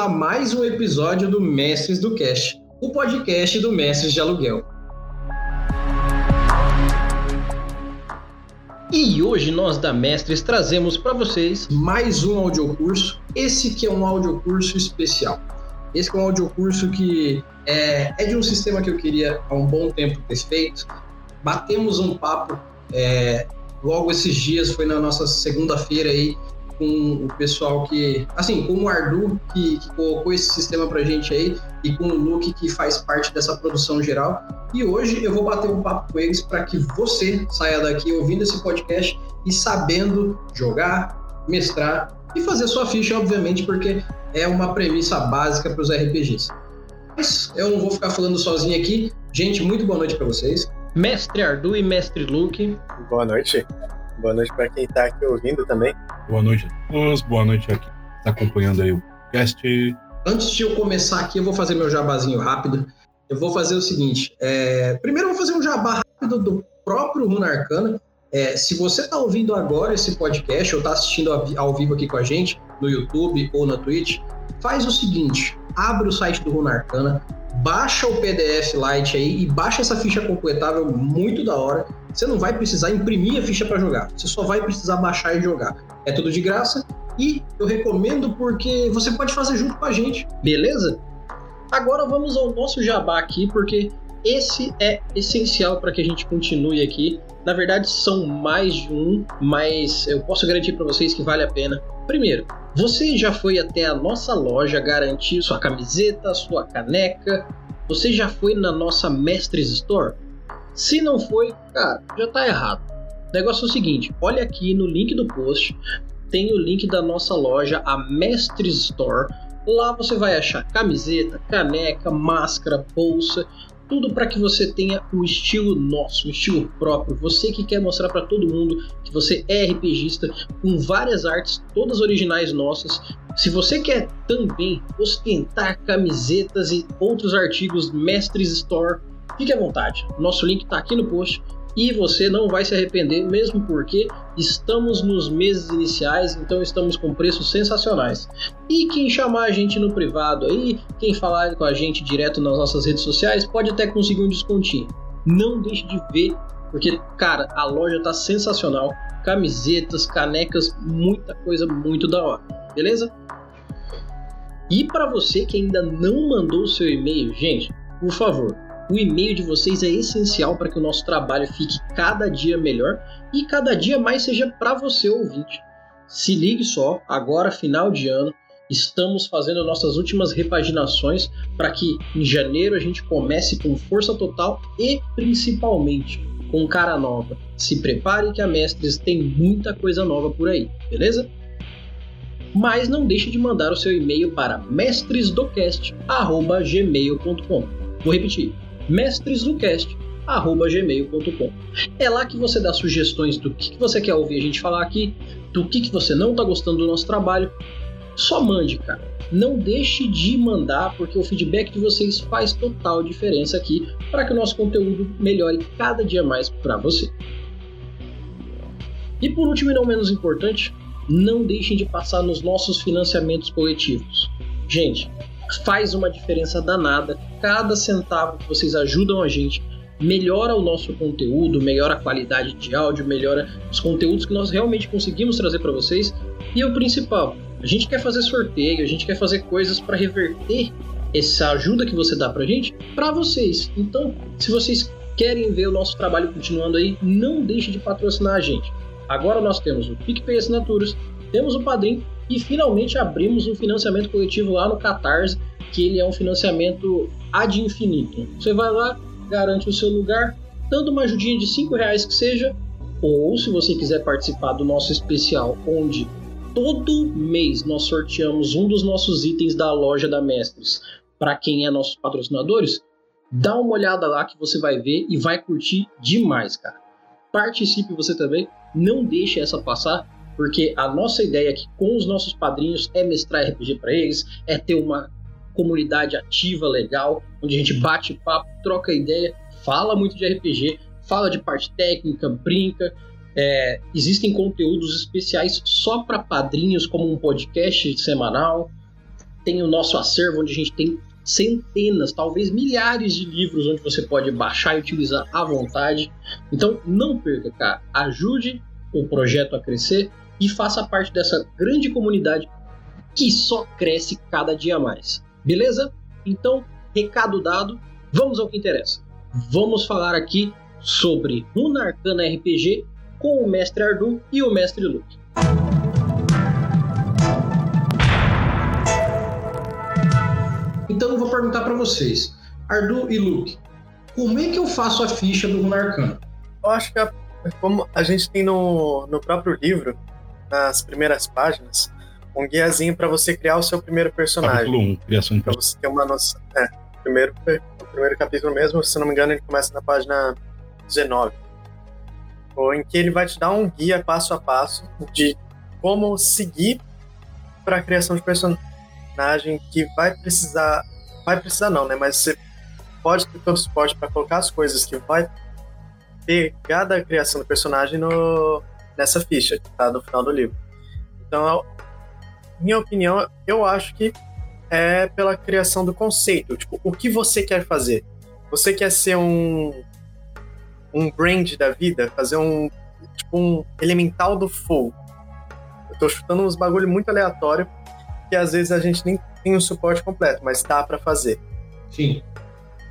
a mais um episódio do Mestres do Cast, o podcast do Mestres de Aluguel. E hoje nós da Mestres trazemos para vocês mais um audiocurso, esse que é um audiocurso especial. Esse é um audiocurso que é, é de um sistema que eu queria há um bom tempo ter feito. Batemos um papo é, logo esses dias, foi na nossa segunda-feira aí, com o pessoal que, assim, com o Ardu, que, que colocou esse sistema pra gente aí, e com o Luke, que faz parte dessa produção geral. E hoje eu vou bater um papo com eles para que você saia daqui ouvindo esse podcast e sabendo jogar, mestrar e fazer sua ficha, obviamente, porque é uma premissa básica para os RPGs. Mas eu não vou ficar falando sozinho aqui. Gente, muito boa noite para vocês. Mestre Ardu e Mestre Luke. Boa noite. Boa noite para quem está aqui ouvindo também. Boa noite a todos, boa noite a quem está acompanhando aí o podcast. Antes de eu começar aqui, eu vou fazer meu jabazinho rápido. Eu vou fazer o seguinte: é... primeiro eu vou fazer um jabá rápido do próprio Runa Arcana. É, se você está ouvindo agora esse podcast ou está assistindo ao vivo aqui com a gente, no YouTube ou na Twitch, faz o seguinte: abre o site do Runa Arcana, baixa o PDF Lite aí e baixa essa ficha completável muito da hora. Você não vai precisar imprimir a ficha para jogar, você só vai precisar baixar e jogar. É tudo de graça e eu recomendo porque você pode fazer junto com a gente, beleza? Agora vamos ao nosso jabá aqui, porque esse é essencial para que a gente continue aqui. Na verdade, são mais de um, mas eu posso garantir para vocês que vale a pena. Primeiro, você já foi até a nossa loja garantir sua camiseta, sua caneca? Você já foi na nossa Mestres Store? Se não foi, cara, já tá errado. O negócio é o seguinte: olha aqui no link do post, tem o link da nossa loja, a Mestres Store. Lá você vai achar camiseta, caneca, máscara, bolsa tudo para que você tenha um estilo nosso, um estilo próprio. Você que quer mostrar para todo mundo que você é RPGista com várias artes, todas originais nossas. Se você quer também ostentar camisetas e outros artigos Mestres Store, fique à vontade. Nosso link está aqui no post e você não vai se arrepender, mesmo porque estamos nos meses iniciais, então estamos com preços sensacionais. E quem chamar a gente no privado aí, quem falar com a gente direto nas nossas redes sociais, pode até conseguir um descontinho. Não deixe de ver, porque, cara, a loja tá sensacional. Camisetas, canecas, muita coisa muito da hora, beleza? E para você que ainda não mandou o seu e-mail, gente, por favor, o e-mail de vocês é essencial para que o nosso trabalho fique cada dia melhor e cada dia mais seja para você ouvinte. Se ligue só, agora final de ano, estamos fazendo nossas últimas repaginações para que em janeiro a gente comece com força total e principalmente com cara nova. Se prepare que a Mestres tem muita coisa nova por aí, beleza? Mas não deixe de mandar o seu e-mail para mestresdocast@gmail.com. Vou repetir: mestresdocast@gmail.com. É lá que você dá sugestões do que, você quer ouvir a gente falar aqui, do que, que você não está gostando do nosso trabalho. Só mande, cara. Não deixe de mandar, porque o feedback de vocês faz total diferença aqui para que o nosso conteúdo melhore cada dia mais para você. E por último e não menos importante, não deixem de passar nos nossos financiamentos coletivos. Gente, faz uma diferença danada. Cada centavo que vocês ajudam a gente melhora o nosso conteúdo, melhora a qualidade de áudio, melhora os conteúdos que nós realmente conseguimos trazer para vocês. E o principal, a gente quer fazer sorteio, a gente quer fazer coisas para reverter essa ajuda que você dá pra gente para vocês. Então, se vocês querem ver o nosso trabalho continuando aí, não deixe de patrocinar a gente. Agora nós temos o PicPay Assinaturas, temos o Padrim e finalmente abrimos um financiamento coletivo lá no Catarse, que ele é um financiamento ad infinito. Você vai lá, garante o seu lugar, dando uma ajudinha de 5 reais que seja, ou se você quiser participar do nosso especial, onde todo mês nós sorteamos um dos nossos itens da loja da Mestres para quem é nossos patrocinadores, dá uma olhada lá que você vai ver e vai curtir demais, cara. Participe você também, não deixe essa passar porque a nossa ideia aqui com os nossos padrinhos é mestrar RPG para eles, é ter uma comunidade ativa, legal, onde a gente bate papo, troca ideia, fala muito de RPG, fala de parte técnica, brinca. É, existem conteúdos especiais só para padrinhos, como um podcast semanal. Tem o nosso acervo, onde a gente tem centenas, talvez milhares de livros onde você pode baixar e utilizar à vontade. Então não perca, cara. Ajude o projeto a crescer e faça parte dessa grande comunidade que só cresce cada dia mais. Beleza? Então, recado dado, vamos ao que interessa. Vamos falar aqui sobre Runa Arcana RPG com o mestre Ardu e o mestre Luke. Então eu vou perguntar para vocês, Ardu e Luke, como é que eu faço a ficha do Runa Arcana? Eu acho que a, como a gente tem no, no próprio livro, nas primeiras páginas, um guiazinho para você criar o seu primeiro personagem. Capítulo 1, criação de Pra você ter uma noção. É, primeiro, o primeiro capítulo mesmo, se não me engano, ele começa na página 19. Ou em que ele vai te dar um guia passo a passo de como seguir para a criação de personagem que vai precisar. Vai precisar não, né? Mas você pode ter todo o suporte para colocar as coisas que vai pegar da criação do personagem no, nessa ficha que tá no final do livro. Então, minha opinião, eu acho que é pela criação do conceito. Tipo, o que você quer fazer? Você quer ser um um brand da vida, fazer um tipo um elemental do fogo. Eu tô chutando uns bagulho muito aleatório que às vezes a gente nem tem o suporte completo, mas dá para fazer. Sim.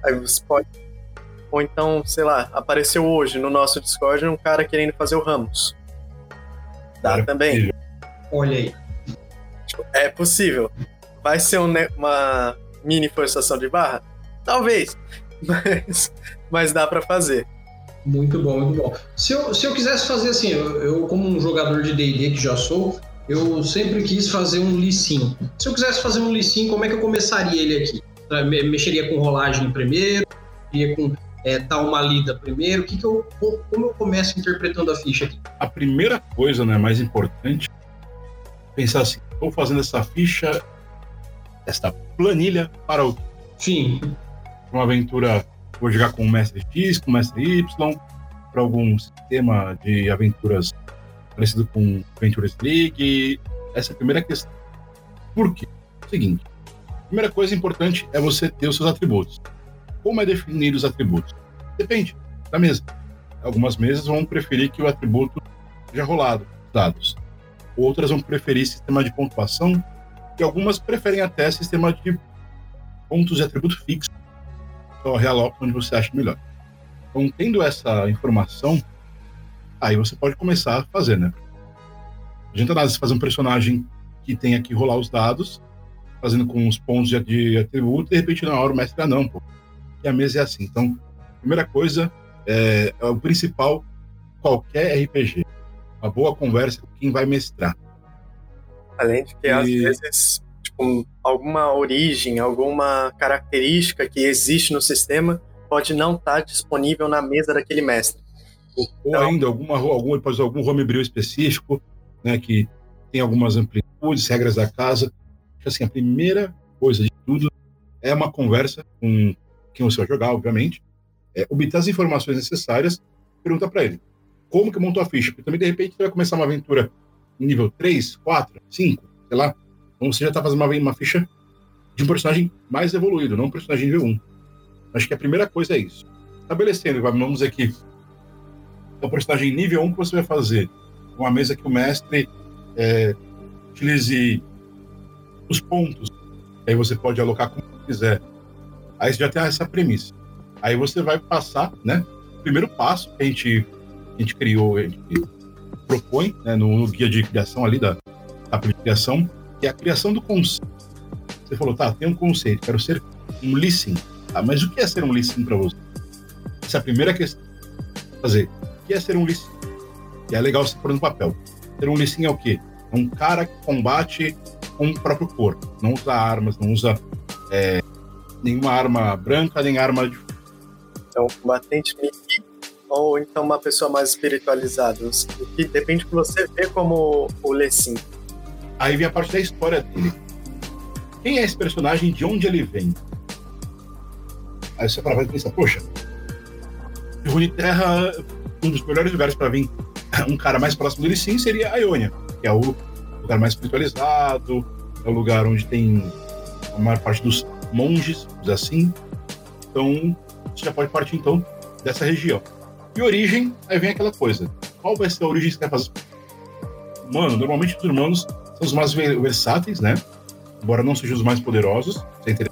Aí você pode ou então, sei lá, apareceu hoje no nosso Discord um cara querendo fazer o Ramos. Dá Cara, também. Olha aí. É possível. Vai ser um uma mini forçação de barra? Talvez. Mas, mas dá pra fazer. Muito bom, muito bom. Se eu, se eu quisesse fazer assim, eu, eu, como um jogador de D&D que já sou, eu sempre quis fazer um Lissin. Se eu quisesse fazer um Lissin, como é que eu começaria ele aqui? Me- Mexeria com rolagem primeiro? Iria com é, tal uma lida primeiro? O que que eu, co- como eu começo interpretando a ficha aqui? A primeira coisa, né, mais importante, pensar assim, estou fazendo essa ficha, esta planilha para o- Sim, uma aventura, vou jogar com o mestre X, com o mestre Y, para algum sistema de aventuras parecido com Adventures League. Essa é a primeira questão. Por quê? Seguinte, a primeira coisa importante é você ter os seus atributos. Como é definido os atributos? Depende da mesa. Algumas mesas vão preferir que o atributo seja rolado, dados. Outras vão preferir sistema de pontuação e algumas preferem até sistema de pontos de atributo fixo. Só realoca onde você acha melhor. Então, tendo essa informação, aí você pode começar a fazer, né? Não adianta nada você fazer um personagem que tenha que rolar os dados, fazendo com os pontos de, de atributo, e de repente na hora o mestre, ah, não, pô. E a mesa é assim. Então, primeira coisa, é, é o principal, qualquer RPG. Uma boa conversa com quem vai mestrar. Além de que às E- vezes tipo, alguma origem, alguma característica que existe no sistema pode não estar disponível na mesa daquele mestre. Ou Então- ainda alguma, algum, algum homebrew específico, né, que tem algumas amplitudes, regras da casa. Assim, a primeira coisa de tudo é uma conversa com quem você vai jogar, obviamente, é, obter as informações necessárias, pergunta para ele como que montou a ficha, porque também de repente você vai começar uma aventura nível 3, 4, 5, sei lá, então você já está fazendo uma, uma ficha de um personagem mais evoluído, não um personagem nível 1. Acho que a primeira coisa é isso. Estabelecendo, vamos dizer que é o personagem nível 1 que você vai fazer. Uma mesa que o mestre é, utilize os pontos. Aí você pode alocar como quiser. Aí você já tem essa premissa. Aí você vai passar, né? O primeiro passo que a gente, a gente criou, a gente propõe né, no, no guia de criação ali da criação, que é a criação do conceito. Você falou, tá, tem um conceito, quero ser um listening. Tá, mas o que é ser um listening para você? Essa é a primeira questão. Fazer. O que é ser um listening? E é legal você pôr no papel. Ser um listening é o quê? É um cara que combate com o próprio corpo. Não usa armas, não usa é, nenhuma arma branca, nem arma de Então, combatente melee ou então uma pessoa mais espiritualizada. O que depende do que você vê como o Lessin. Aí vem a parte da história dele. Quem é esse personagem? De onde ele vem? Aí você para e pensa, poxa, Runeterra um dos melhores lugares para vir um cara mais próximo dele sim seria a Ionia, que é o lugar mais espiritualizado, é o lugar onde tem a maior parte dos monges, assim. Então, você já pode partir então dessa região. E origem, aí vem aquela coisa. Qual vai ser a origem que você quer fazer? Mano, normalmente os humanos são os mais versáteis, né? Embora não sejam os mais poderosos, você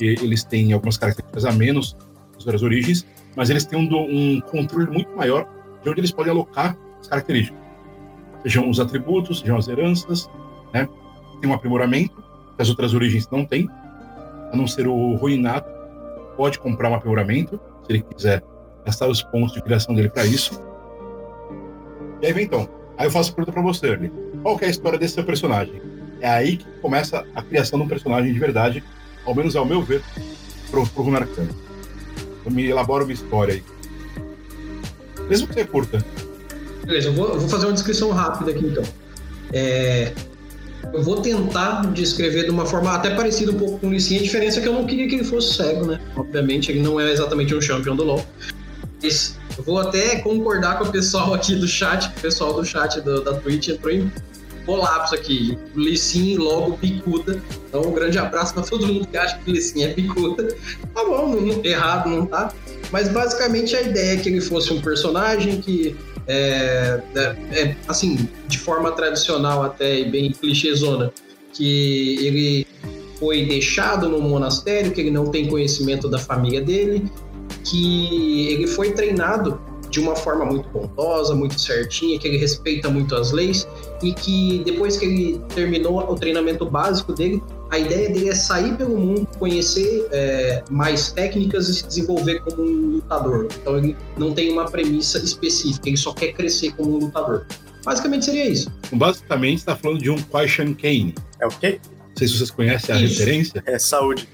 eles têm algumas características a menos das outras origens, mas eles têm um, um controle muito maior de onde eles podem alocar as características. Sejam os atributos, sejam as heranças, né? Tem um aprimoramento que as outras origens não têm, a não ser o ruinato pode comprar um aprimoramento, se ele quiser gastar os pontos de criação dele para isso. E aí vem então. Aí eu faço a pergunta para você, Ernie. Qual é a história desse seu personagem? É aí que começa a criação de um personagem de verdade, ao menos ao meu ver, pro, pro Runarcano. Eu me elaboro uma história aí. Mesmo que você curta. Beleza, eu vou, eu vou fazer uma descrição rápida aqui então. É, eu vou tentar descrever de uma forma até parecida um pouco com o Licinha. A diferença é que eu não queria que ele fosse cego, né? Obviamente, ele não é exatamente um champion do LoL. Mas eu vou até concordar com o pessoal aqui do chat, o pessoal do chat do, da Twitch entrou em colapso aqui. Lissin logo picuda. Então, um grande abraço para todo mundo que acha que Lissin é picuda. Tá bom, não, errado não tá. Mas basicamente a ideia é que ele fosse um personagem que é, é, é, assim, de forma tradicional até e bem clichêzona, que ele foi deixado no monastério, que ele não tem conhecimento da família dele, que ele foi treinado de uma forma muito bondosa, muito certinha, que ele respeita muito as leis e que depois que ele terminou o treinamento básico dele, a ideia dele é sair pelo mundo, conhecer é, mais técnicas e se desenvolver como um lutador. Então ele não tem uma premissa específica, ele só quer crescer como um lutador. Basicamente seria isso. Basicamente está falando de um Shan Kane. É o quê? Não sei se vocês conhecem a isso. referência. É saúde.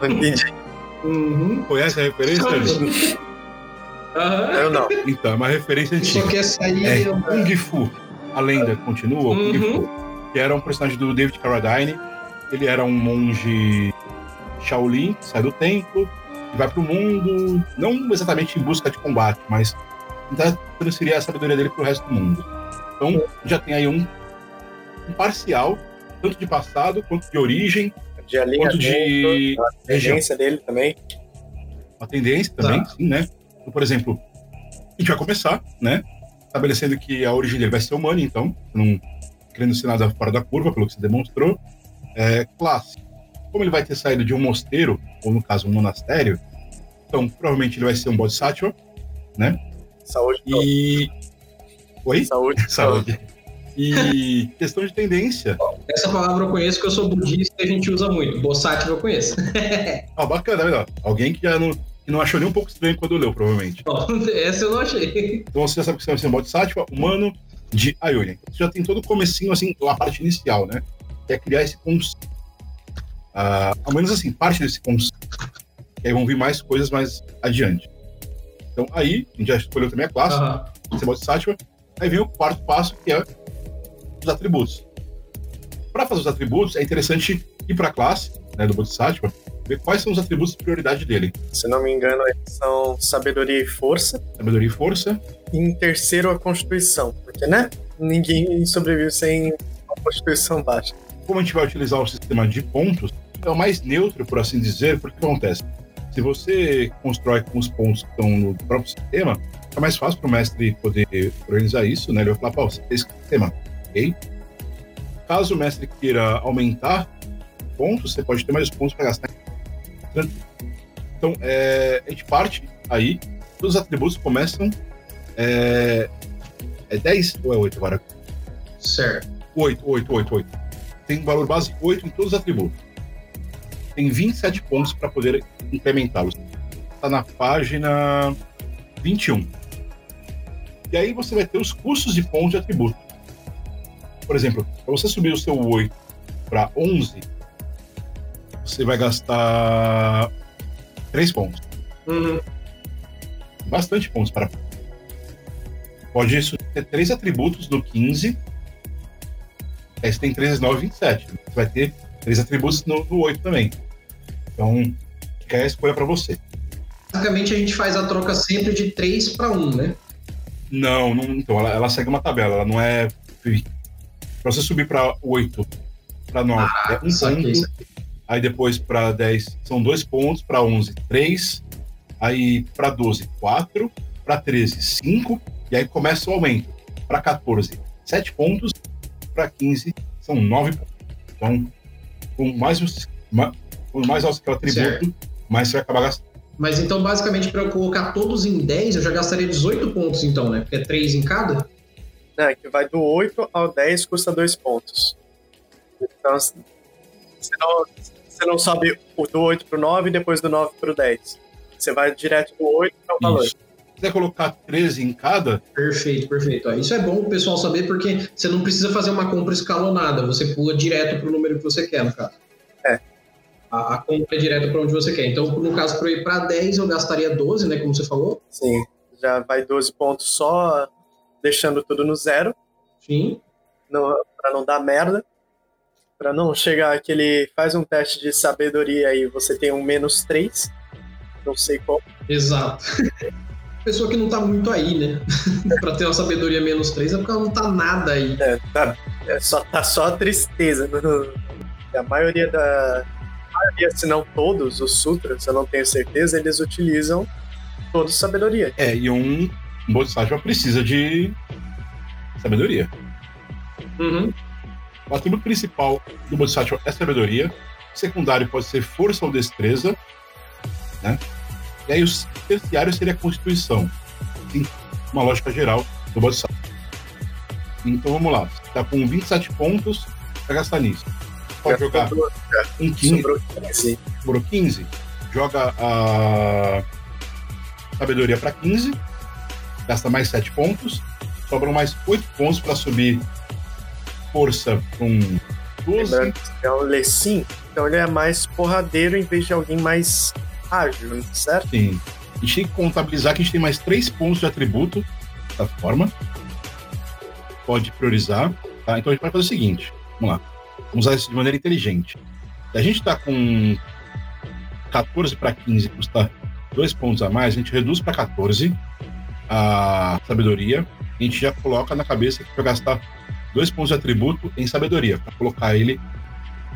Não entendi. Uhum. Conhece a referência, Uhum. Eu não. Então, é uma referência antiga. Só quer sair. É Kung Fu. A lenda continua, uhum. Kung Fu. Que era um personagem do David Carradine. Ele era um monge Shaolin, que sai do templo e vai pro mundo, não exatamente em busca de combate, mas tentar transferir a sabedoria dele pro resto do mundo. Então, já tem aí um, um parcial, tanto de passado quanto de origem, de alinhamento, de a tendência dele também. Uma tendência também, tá. sim, né? Então, por exemplo, a gente vai começar, né? Estabelecendo que a origem dele vai ser humana, então, não querendo ser nada fora da curva, pelo que você demonstrou. É, classe. Como ele vai ter saído de um mosteiro, ou no caso, um monastério, então provavelmente ele vai ser um Bodhisattva, né? Saúde. E. Oi? Saúde. Saúde. E questão de tendência. Essa palavra eu conheço que eu sou budista e a gente usa muito. Bossativa eu conheço. ah, bacana, melhor. Alguém que já não, que não achou nem um pouco estranho quando leu, provavelmente. essa eu não achei. Então você já sabe que você vai ser um Bodhisattva humano de. Então, você já tem todo o comecinho, assim, a parte inicial, né? Que é criar esse conceito. Uh, ao menos assim, parte desse conceito. E aí vão vir mais coisas mais adiante. Então aí, a gente já escolheu também a classe, uhum. ser Bodhisattva. Aí vem o quarto passo, que é os atributos. Para fazer os atributos, é interessante ir para a classe né, do Bodhisattva, ver quais são os atributos de prioridade dele. Se não me engano, são sabedoria e força. Sabedoria e força. E em terceiro, a constituição. Porque, né? Ninguém sobrevive sem uma constituição baixa. Como a gente vai utilizar o sistema de pontos, é o mais neutro, por assim dizer, porque acontece? Se você constrói com os pontos que estão no próprio sistema, é mais fácil para o mestre poder organizar isso, né? Ele vai falar, pô, você tem esse sistema, ok? Caso o mestre queira aumentar pontos, você pode ter mais pontos para gastar. Então, é, a gente parte aí, todos os atributos começam. É, é 10 ou é 8 agora? Certo. 8, 8, 8, 8. Tem um valor base 8 em todos os atributos. Tem 27 pontos para poder incrementá-los. Está na página 21. E aí você vai ter os custos de pontos de atributo. Por exemplo, para você subir o seu 8 para 11, você vai gastar 3 pontos. Uhum. Bastante pontos para. pode ter três atributos no 15. Aí você tem 3, 9 27. Você vai ter três atributos no, no 8 também. Então, fica a escolha para você. Basicamente, a gente faz a troca sempre de 3 para 1, né? Não, não então ela, ela, segue uma tabela, ela não é. Para você subir para 8, para 9, ah, é um ponto. Aí depois para 10 são dois pontos, para 11, 3. Aí para 12, 4. Para 13, 5. E aí começa o aumento. Para 14, 7 pontos. Para 15, são 9 pontos. Então, com mais, com mais alto que o atributo, certo. mais você vai acabar gastando. Mas então, basicamente, para eu colocar todos em 10, eu já gastaria 18 pontos, então, né? Porque é 3 em cada? É, que vai do 8 ao 10 custa 2 pontos. Então, você não, você não sobe do 8 pro 9 e depois do 9 pro 10. Você vai direto do 8 para o valor. Se quiser colocar 13 em cada. Perfeito, perfeito. Isso é bom o pessoal saber porque você não precisa fazer uma compra escalonada, você pula direto pro número que você quer, no caso. É a, a compra é direto para onde você quer. Então, no caso, para ir para 10, eu gastaria 12, né? Como você falou? Sim, já vai 12 pontos só, deixando tudo no zero. Sim. Para não dar merda. Para não chegar aquele. Faz um teste de sabedoria e você tem um menos 3. Não sei qual. Exato. Pessoa que não tá muito aí, né? para ter uma sabedoria menos 3 é porque ela não tá nada aí. É, tá, é só, tá só a tristeza. A maioria da, maioria, se não todos, os sutras, eu não tenho certeza, eles utilizam todos sabedoria. É, e um Bodhisattva precisa de sabedoria. Uhum. O atributo principal do Bodhisattva é sabedoria, o secundário pode ser força ou destreza, né? E aí o terciário seria a constituição. Sim, uma lógica geral do Bodhisattva. Então vamos lá, você está com 27 pontos para gastar nisso pode jogar um 15. Sobrou 15. Sobrou 15. Joga a sabedoria para 15. Gasta mais 7 pontos. Sobram mais 8 pontos para subir força com 12. É o Lecim, então ele é mais porradeiro em vez de alguém mais ágil, certo? Sim. A gente tem que contabilizar que a gente tem mais 3 pontos de atributo dessa forma. Pode priorizar. Tá? Então a gente vai fazer o seguinte. Vamos lá. Vamos usar isso de maneira inteligente. Se a gente está com 14 para 15, custa dois pontos a mais, a gente reduz para 14 a sabedoria. A gente já coloca na cabeça que vai gastar dois pontos de atributo em sabedoria, para colocar ele.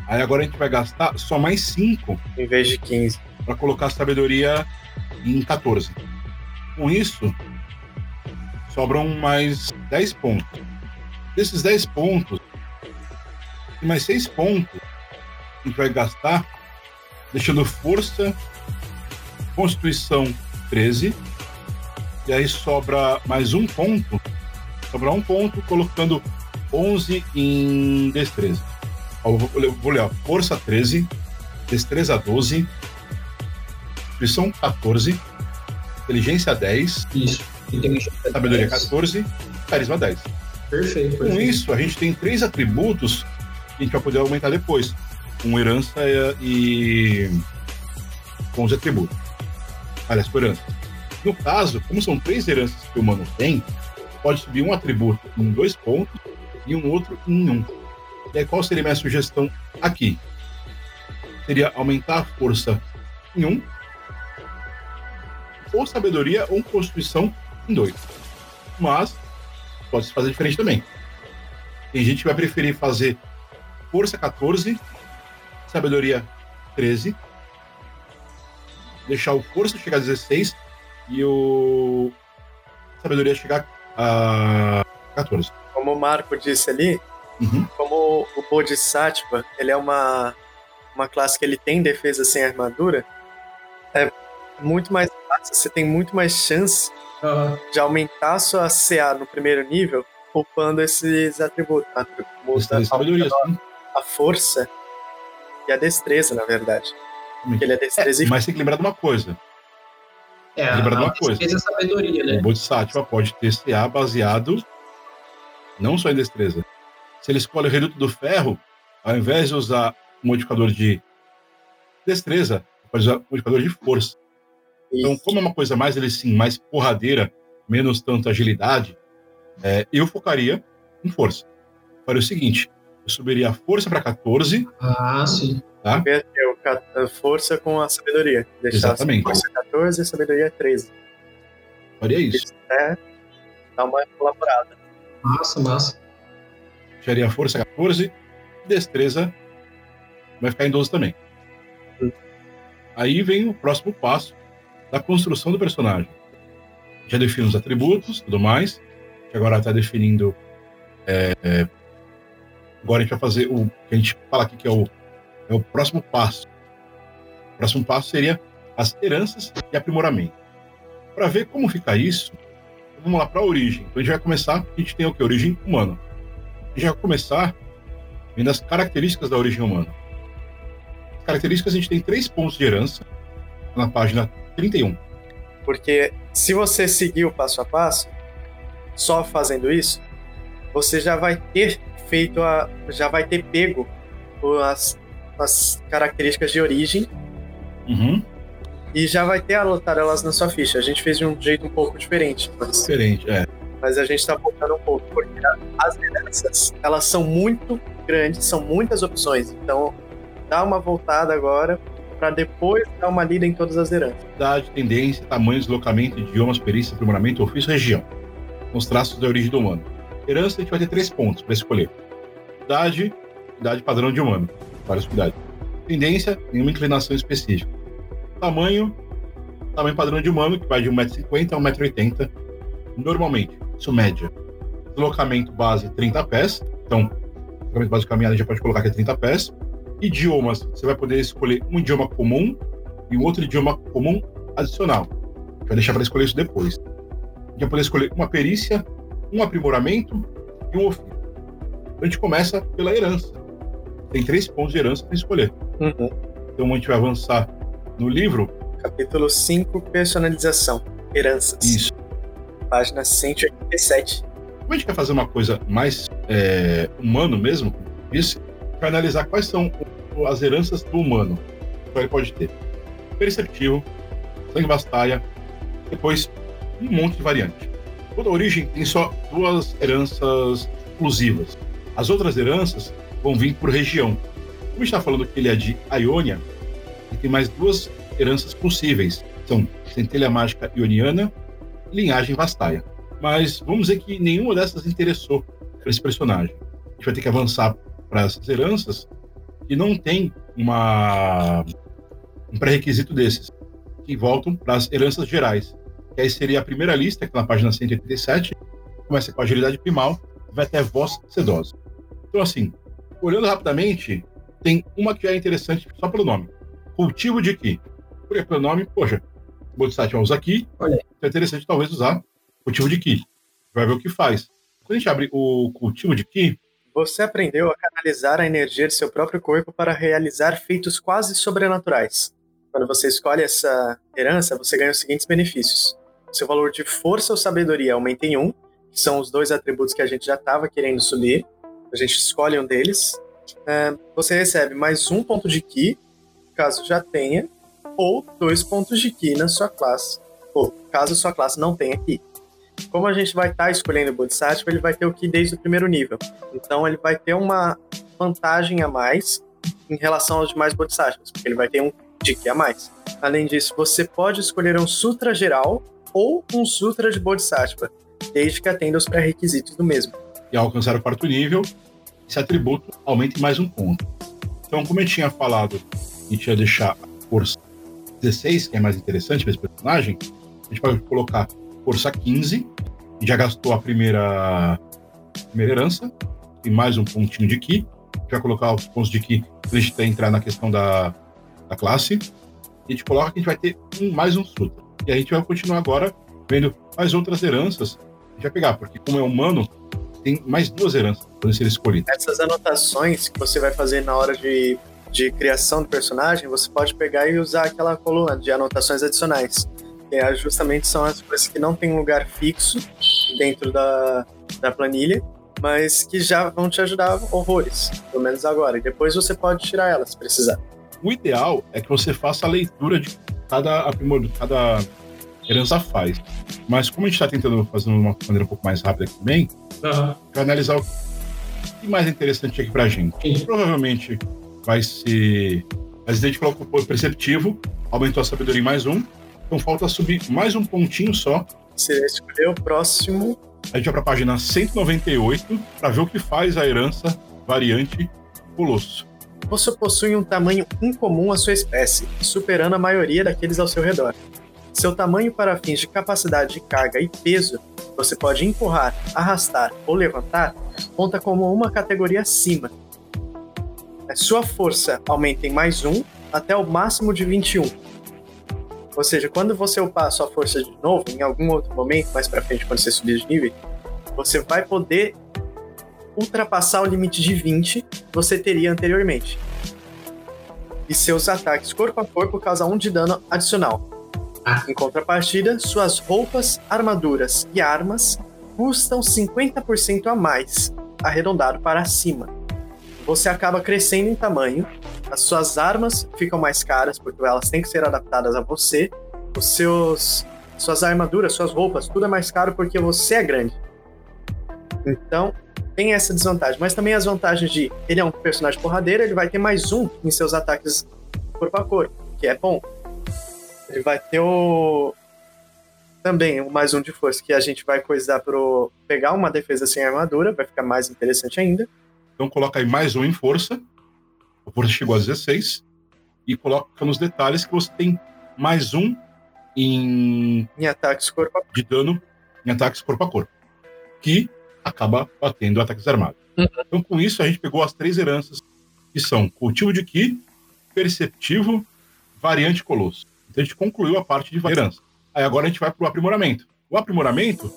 Aí agora a gente vai gastar só mais 5 em vez de 15 para colocar a sabedoria em 14. Com isso, sobram mais 10 pontos. Desses 10 pontos, e mais seis pontos a gente vai gastar, deixando força, constituição 13, e aí sobra mais um ponto, sobra um ponto, colocando 11 em destreza. Eu vou, ler, força 13, destreza 12, constituição 14, inteligência 10, Isso. Inteligência sabedoria 10. 14, carisma 10. Perfeito, perfeito. Com isso, a gente tem três atributos a gente vai poder aumentar depois, com herança e com os atributos. Aliás, com herança. No caso, como são três heranças que o humano tem, pode subir um atributo em dois pontos e um outro em um. E aí, qual seria a minha sugestão aqui? Seria aumentar a força em um, ou sabedoria ou constituição em dois. Mas pode se fazer diferente também. Tem gente que vai preferir fazer força 14, sabedoria 13, deixar o força chegar a 16 e o sabedoria chegar a 14. Como o Marco disse ali, uhum. como o Bodhisattva, ele é uma, uma classe que ele tem defesa sem armadura, é muito mais fácil, você tem muito mais chance uhum. de aumentar a sua CA no primeiro nível, upando esses atributos. atributos sabedoria, sim a força e a destreza, na verdade. Porque ele é destreza é, e... Mas tem que lembrar de uma coisa. É, lembrar de uma coisa. É sabedoria, né? O Bodhisattva pode ter CA baseado não só em destreza. Se ele escolhe o reduto do ferro, ao invés de usar o modificador de destreza, pode usar o modificador de força. Então, Isso. Então, como é uma coisa mais ele sim, mais porradeira, menos tanta agilidade, É, eu focaria em força. Faria o seguinte: eu subiria a força para 14. Ah, sim. Tá? a força com a sabedoria. Deixar Exatamente. força 14 e a sabedoria 13. Faria isso. É, dá uma colaborada. Massa, massa. Deixaria a força 14. Destreza vai ficar em 12 também. Hum. Aí vem o próximo passo da construção do personagem. Já defino os atributos tudo mais. Que agora está definindo. é, é, agora a gente vai fazer o que a gente fala aqui que é o, é o próximo passo. O próximo passo seria as heranças e aprimoramento. Para ver como fica isso, vamos lá para a origem. Então a gente vai começar, a gente tem o que? Origem humana. A gente vai começar vendo as características da origem humana. As características a gente tem três pontos de herança na página 31. Porque se você seguir o passo a passo, só fazendo isso, você já vai ter feito a. já vai ter pego as, as características de origem Uhum. E já vai ter anotado elas na sua ficha. A gente fez de um jeito um pouco diferente, mas, Diferente, é. mas a gente tá voltando um pouco, porque as heranças, elas são muito grandes, são muitas opções. Então, dá uma voltada agora para depois dar uma lida em todas as heranças. Idade, tendência, tamanho, deslocamento, idiomas, perícia, aprimoramento, ofício, região. Os traços da origem do humano. Herança, a gente vai ter três pontos para escolher. Idade, idade padrão de humano. Várias idades. Tendência, nenhuma inclinação específica. Tamanho, tamanho padrão de humano, que vai de 1,50m a 1,80m. Normalmente, isso média. Deslocamento base, 30 pés. Então, deslocamento base de caminhada, já pode colocar que é 30 pés. Idiomas, você vai poder escolher um idioma comum e um outro idioma comum adicional. Vai deixar para escolher isso depois. Vai poder escolher uma perícia, um aprimoramento e um ofício. Então a gente começa pela herança. Tem três pontos de herança para escolher. Então a gente vai avançar no livro. Capítulo 5, personalização. Heranças. Isso. Página 187. Como a gente quer fazer uma coisa mais é, humano mesmo, disse, vai analisar quais são as heranças do humano que ele pode ter. Perceptivo, sangue bastaia, depois um monte de variante. Toda origem tem só duas heranças exclusivas. As outras heranças vão vir por região. Como a gente está falando que ele é de Iônia, ele tem mais duas heranças possíveis. São centelha mágica ioniana e linhagem vastaia. Mas vamos dizer que nenhuma dessas interessou para esse personagem. A gente vai ter que avançar para essas heranças e não tem uma um pré-requisito desses, que voltam para as heranças gerais. Que aí seria a primeira lista, que é na página 187, começa com agilidade primal, vai até voz sedosa. Então, assim, olhando rapidamente, tem uma que é interessante só pelo nome. Cultivo de Ki. Porque pelo nome, poxa, o Bodhisattva usa aqui, Olha é interessante talvez usar cultivo de Ki. Vai ver o que faz. Quando a gente abre o cultivo de Ki, Você aprendeu a canalizar a energia de seu próprio corpo para realizar feitos quase sobrenaturais. Quando você escolhe essa herança, você ganha os seguintes benefícios. Seu valor de força ou sabedoria aumenta em um, que são os dois atributos que a gente já estava querendo subir. A gente escolhe um deles. É, você recebe mais um ponto de Ki, caso já tenha, ou dois pontos de Ki na sua classe, ou caso sua classe não tenha Ki. Como a gente vai estar escolhendo o Bodhisattva, ele vai ter o Ki desde o primeiro nível. Então ele vai ter uma vantagem a mais em relação aos demais Bodhisattvas, porque ele vai ter um de Ki a mais. Além disso, você pode escolher um Sutra geral ou um Sutra de Bodhisattva, desde que atenda os pré-requisitos do mesmo. e ao alcançar o quarto nível, esse atributo aumenta mais um ponto. Então, como eu tinha falado, a gente ia deixar força 16, que é mais interessante para esse personagem, a gente pode colocar força 15, que já gastou a primeira, primeira herança, tem mais um pontinho de Ki, vai colocar os pontos de Ki para a gente entrar na questão da, da classe, e a gente coloca que a gente vai ter um, mais um Sutra. E a gente vai continuar agora vendo quais outras heranças vai pegar, porque como é humano, tem mais duas heranças podem ser escolhidas. Essas anotações que você vai fazer na hora de, de criação do personagem, você pode pegar e usar aquela coluna de anotações adicionais. Que é justamente são as coisas que não tem um lugar fixo dentro da, da planilha, mas que já vão te ajudar horrores, pelo menos agora. E depois você pode tirar elas, se precisar. O ideal é que você faça a leitura de cada aprimor, cada herança faz. Mas como a gente está tentando fazer de uma maneira um pouco mais rápida também, Aham. para analisar o que mais interessante aqui pra gente. Sim. Provavelmente vai ser. A gente colocou o perceptivo, aumentou a sabedoria em mais um. Então falta subir mais um pontinho só. Você escolheu o próximo. A gente vai para a página 198 para ver o que faz a herança variante Colosso. Você possui um tamanho incomum à sua espécie, superando a maioria daqueles ao seu redor. Seu tamanho para fins de capacidade de carga e peso, você pode empurrar, arrastar ou levantar, conta como uma categoria acima. Sua força aumenta em mais um até o máximo de 21. Ou seja, quando você upar a sua força de novo, em algum outro momento, mais pra frente, quando você subir de nível, você vai poder ultrapassar o limite de 20 que você teria anteriormente. E seus ataques corpo a corpo causam um de dano adicional. Ah. Em contrapartida, suas roupas, armaduras e armas custam 50% a mais, arredondado para cima. Você acaba crescendo em tamanho, as suas armas ficam mais caras porque elas têm que ser adaptadas a você, os seus suas armaduras, suas roupas, tudo é mais caro porque você é grande. Então, tem essa desvantagem. Mas também as vantagens de ele é um personagem porradeiro, ele vai ter mais um em seus ataques corpo a corpo, que é bom. Ele vai ter o. Também o mais um de força, que a gente vai coisar pro pegar uma defesa sem armadura, vai ficar mais interessante ainda. Então coloca aí mais um em força. A força chegou a 16. E coloca nos detalhes que você tem mais um em, Em ataques corpo a de dano em ataques corpo a corpo. Que acaba batendo ataques armados. Uhum. Então com isso a gente pegou as três heranças que são cultivo de Ki, perceptivo, variante colosso. Então a gente concluiu a parte de herança. Aí agora a gente vai para o aprimoramento. O aprimoramento,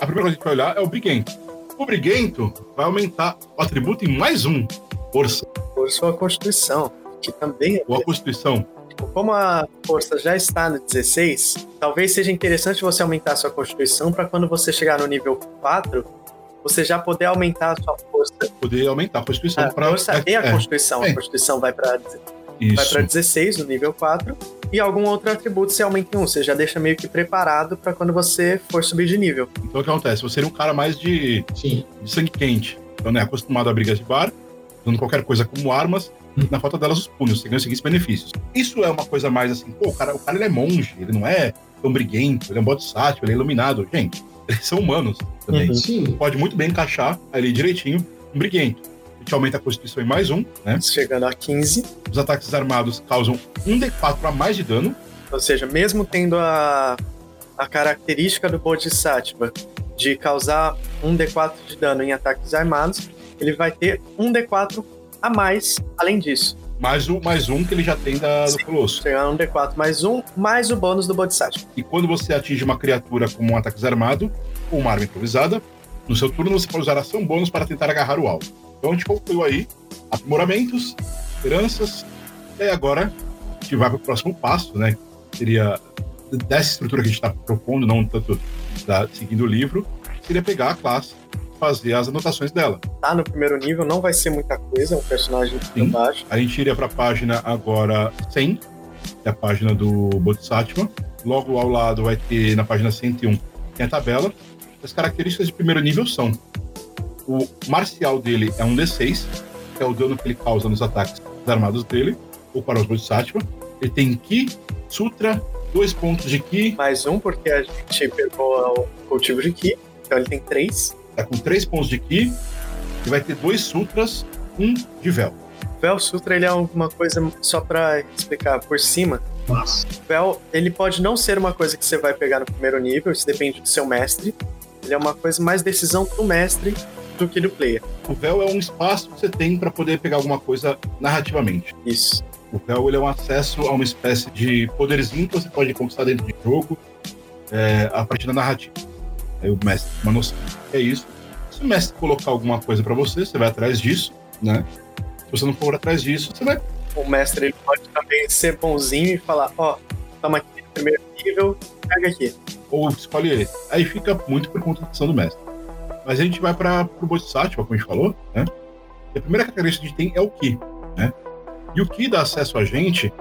a primeira coisa que a gente vai olhar é o briguento. O briguento vai aumentar o atributo em mais um. Força. por sua constituição, que também é Ou a constituição. Como a força já está no 16, talvez seja interessante você aumentar a sua constituição para quando você chegar no nível 4, você já poder aumentar a sua força. Poder aumentar a constituição A para. força e a é, constituição. é. A constituição vai para vai Isso. para 16 no nível 4 e algum outro atributo você aumenta em 1. Você já deixa meio que preparado para quando você for subir de nível. Então o que acontece? Você seria um cara mais de, Sim. de sangue quente. Então, né, acostumado a brigas de bar, usando qualquer coisa como armas, na falta delas os punhos, você ganha os seguintes benefícios. Isso é uma coisa mais assim, pô, o cara, o cara ele é monge, ele não é tão briguento, ele é um bodhisattva, ele é iluminado. Gente, eles são humanos também. Uhum. Sim. Pode muito bem encaixar ali direitinho um briguento. A gente aumenta a constituição em mais um, né? Chegando a 15. Os ataques armados causam um D4 a mais de dano. Ou seja, mesmo tendo a, a característica do Bodhisattva de causar um D4 de dano em ataques armados, ele vai ter um D4 a mais além disso. Mais, o, mais um que ele já tem da, do Sim. Colosso. Chegar um D4 mais um, mais o bônus do Bodhisattva. E quando você atinge uma criatura com um ataque armado ou uma arma improvisada, no seu turno você pode usar ação bônus para tentar agarrar o alvo. Então a gente concluiu aí aprimoramentos, esperanças, e aí agora a gente vai para o próximo passo, né? Que seria dessa estrutura que a gente está propondo, não tanto da, seguindo o livro, seria pegar a classe fazer as anotações dela. Tá no primeiro nível, não vai ser muita coisa, um personagem Sim. baixo. A gente iria para a página agora 100, que é a página do Bodhisattva. Logo ao lado vai ter, na página 101, tem a tabela. As características de primeiro nível são: o marcial dele é um D6, que é o dano que ele causa nos ataques armados dele, ou para os Bodhisattva. Ele tem Ki, Sutra, dois pontos de Ki, Mais um, porque a gente pegou o cultivo de Ki, então ele tem três. tá com três pontos de Ki, e vai ter dois Sutras, um de Véu. Vel Sutra, ele é uma coisa, só pra explicar por cima, Massa. Spell, ele pode não ser uma coisa que você vai pegar no primeiro nível, isso depende do seu mestre. Ele é uma coisa mais decisão do mestre do que do player. O Véu é um espaço que você tem para poder pegar alguma coisa narrativamente. Isso. O véu ele é um acesso a uma espécie de poderzinho que você pode conquistar dentro de jogo é, a partir da narrativa. Aí o mestre uma noção. É isso. Se o mestre colocar alguma coisa para você, você vai atrás disso, né? Se você não for atrás disso, você vai. O mestre ele pode também ser bonzinho e falar, ó, toma aqui no primeiro nível, pega aqui. Ou escolhe ele. Aí fica muito por conta do mestre. Mas a gente vai para o Bodhisattva, como a gente falou, né? E a primeira característica que a gente tem é o Ki, né? E o Ki dá acesso a gente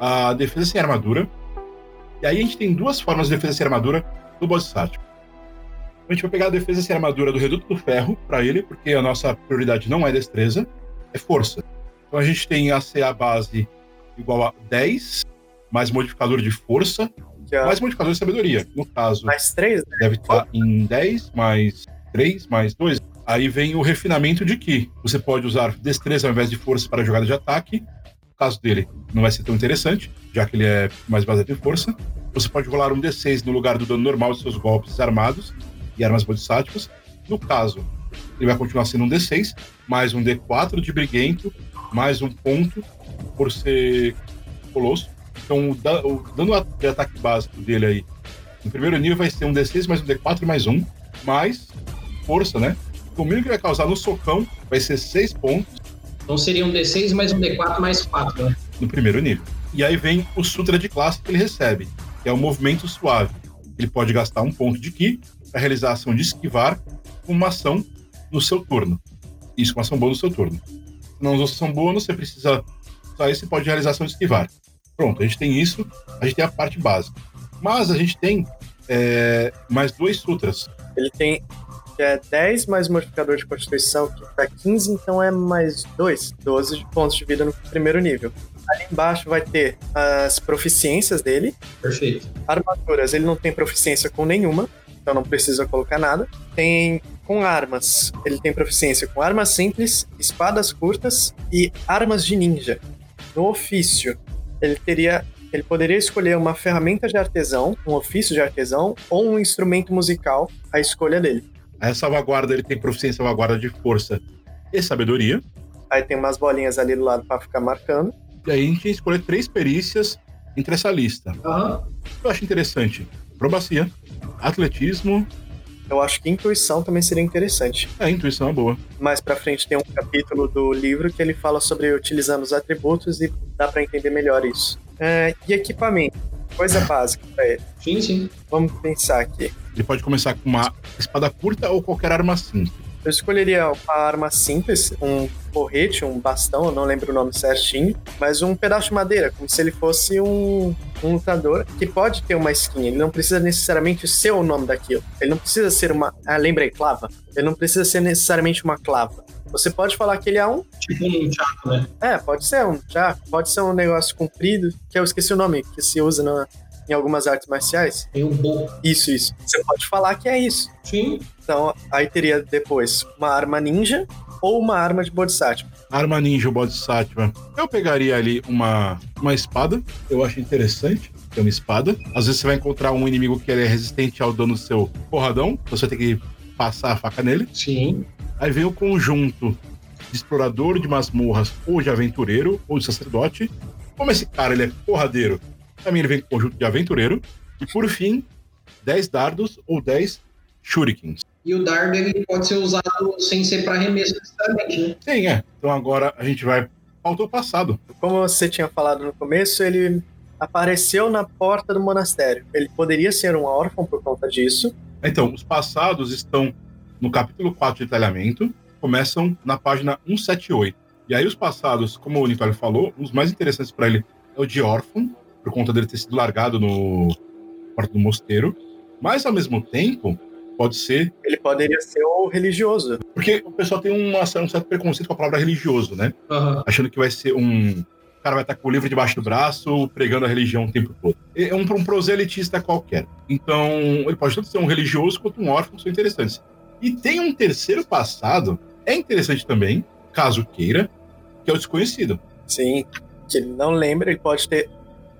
à defesa sem armadura, E aí a gente tem duas formas de defesa sem armadura do Bodhisattva. A gente vai pegar a defesa sem armadura do Reduto do Ferro para ele, porque a nossa prioridade não é destreza, é força. Então a gente tem a CA base igual a 10, mais modificador de força, é mais modificador de sabedoria. No caso, mais três, né? deve estar em 10, mais 3, mais 2. Aí vem o refinamento de que você pode usar destreza ao invés de força para jogada de ataque. No caso dele, não vai ser tão interessante, já que ele é mais baseado em força. Você pode rolar um D6 no lugar do dano normal de seus golpes armados e armas bodhisattvas. No caso, ele vai continuar sendo um D6, mais um D4 de briguento, mais um ponto por ser colosso. Então, o, o dano de ataque básico dele aí, no primeiro nível, vai ser um D6 mais um D4 mais um, mais força, né? O mínimo que vai causar no socão vai ser 6 pontos Então seria um D6 mais um D4 mais 4, né? no primeiro nível. E aí vem o Sutra de classe que ele recebe, que é o movimento suave. Ele pode gastar um ponto de Ki para realizar a ação de esquivar com uma ação no seu turno. Isso com uma ação boa no seu turno. Se não usou ação bônus, você precisa usar isso e pode realizar a ação de esquivar. Pronto, a gente tem isso, a gente tem a parte básica. Mas a gente tem é, mais dois sutras. Ele tem que é 10 mais modificador de constituição, que dá 15, então é mais 2, 12 de pontos de vida no primeiro nível. Ali embaixo vai ter as proficiências dele. Perfeito. Armaduras, ele não tem proficiência com nenhuma, então não precisa colocar nada. Tem com armas, ele tem proficiência com armas simples, espadas curtas e armas de ninja. No ofício, ele teria ele poderia escolher uma ferramenta de artesão, um ofício de artesão ou um instrumento musical, a escolha dele. A salvaguarda, ele tem proficiência salvaguarda de força e sabedoria. Aí tem umas bolinhas ali do lado para ficar marcando. E aí a gente escolhe três perícias entre essa lista. Aham. Eu acho interessante. Probacia, atletismo, Eu acho que intuição também seria interessante. a intuição é boa. Mais pra frente tem um capítulo do livro que ele fala sobre utilizando os atributos e dá pra entender melhor isso. É, e equipamento, coisa básica pra ele. Sim, sim. Vamos pensar aqui. Ele pode começar com uma espada curta ou qualquer arma simples. Eu escolheria uma arma simples, um porrete, um bastão, eu não lembro o nome certinho, mas um pedaço de madeira, como se ele fosse um, um lutador que pode ter uma skin. Ele não precisa necessariamente ser o nome daquilo. Ele não precisa ser uma. Ah, lembrei, clava. Ele não precisa ser necessariamente uma clava. Você pode falar que ele é um. Tipo um chaco, né? É, pode ser um já, pode ser um negócio comprido, que eu esqueci o nome, que se usa na- em algumas artes marciais. Tem um bo. Isso, isso. Você pode falar que é isso. Sim. Então, aí teria depois uma arma ninja ou uma arma de Bodhisattva. Arma ninja ou bodhisattva. Eu pegaria ali uma, uma espada. Eu acho interessante ter uma espada. Às vezes você vai encontrar um inimigo que ele é resistente ao dano do seu porradão. Você ter que passar a faca nele. Sim. Aí vem o conjunto de explorador de masmorras, ou de aventureiro, ou de sacerdote. Como esse cara ele é porradeiro, também ele vem com conjunto de aventureiro. E por fim, 10 dardos ou 10 shurikens. E o dardo ele pode ser usado sem ser para arremesso necessariamente, né? Sim, é. Então agora a gente vai ao passado. Como você tinha falado no começo, ele apareceu na porta do monastério. Ele poderia ser um órfão por conta disso. Então, os passados estão no capítulo 4 de detalhamento, começam na página 178. E aí os passados, como o Nicole falou, os mais interessantes para ele é o de órfão, por conta dele ter sido largado no porta do mosteiro, mas ao mesmo tempo pode ser Ele poderia ser o religioso. porque o pessoal tem uma- um certo preconceito com a palavra religioso, né? Aham. Achando que vai ser um o cara vai estar com o livro debaixo do braço, pregando a religião o tempo todo. É um, um proselitista qualquer. Então, ele pode tanto ser um religioso quanto um órfão, são interessantes. E tem um terceiro passado, é interessante também, caso queira, que é o desconhecido. Sim, que ele não lembra, ele pode ter.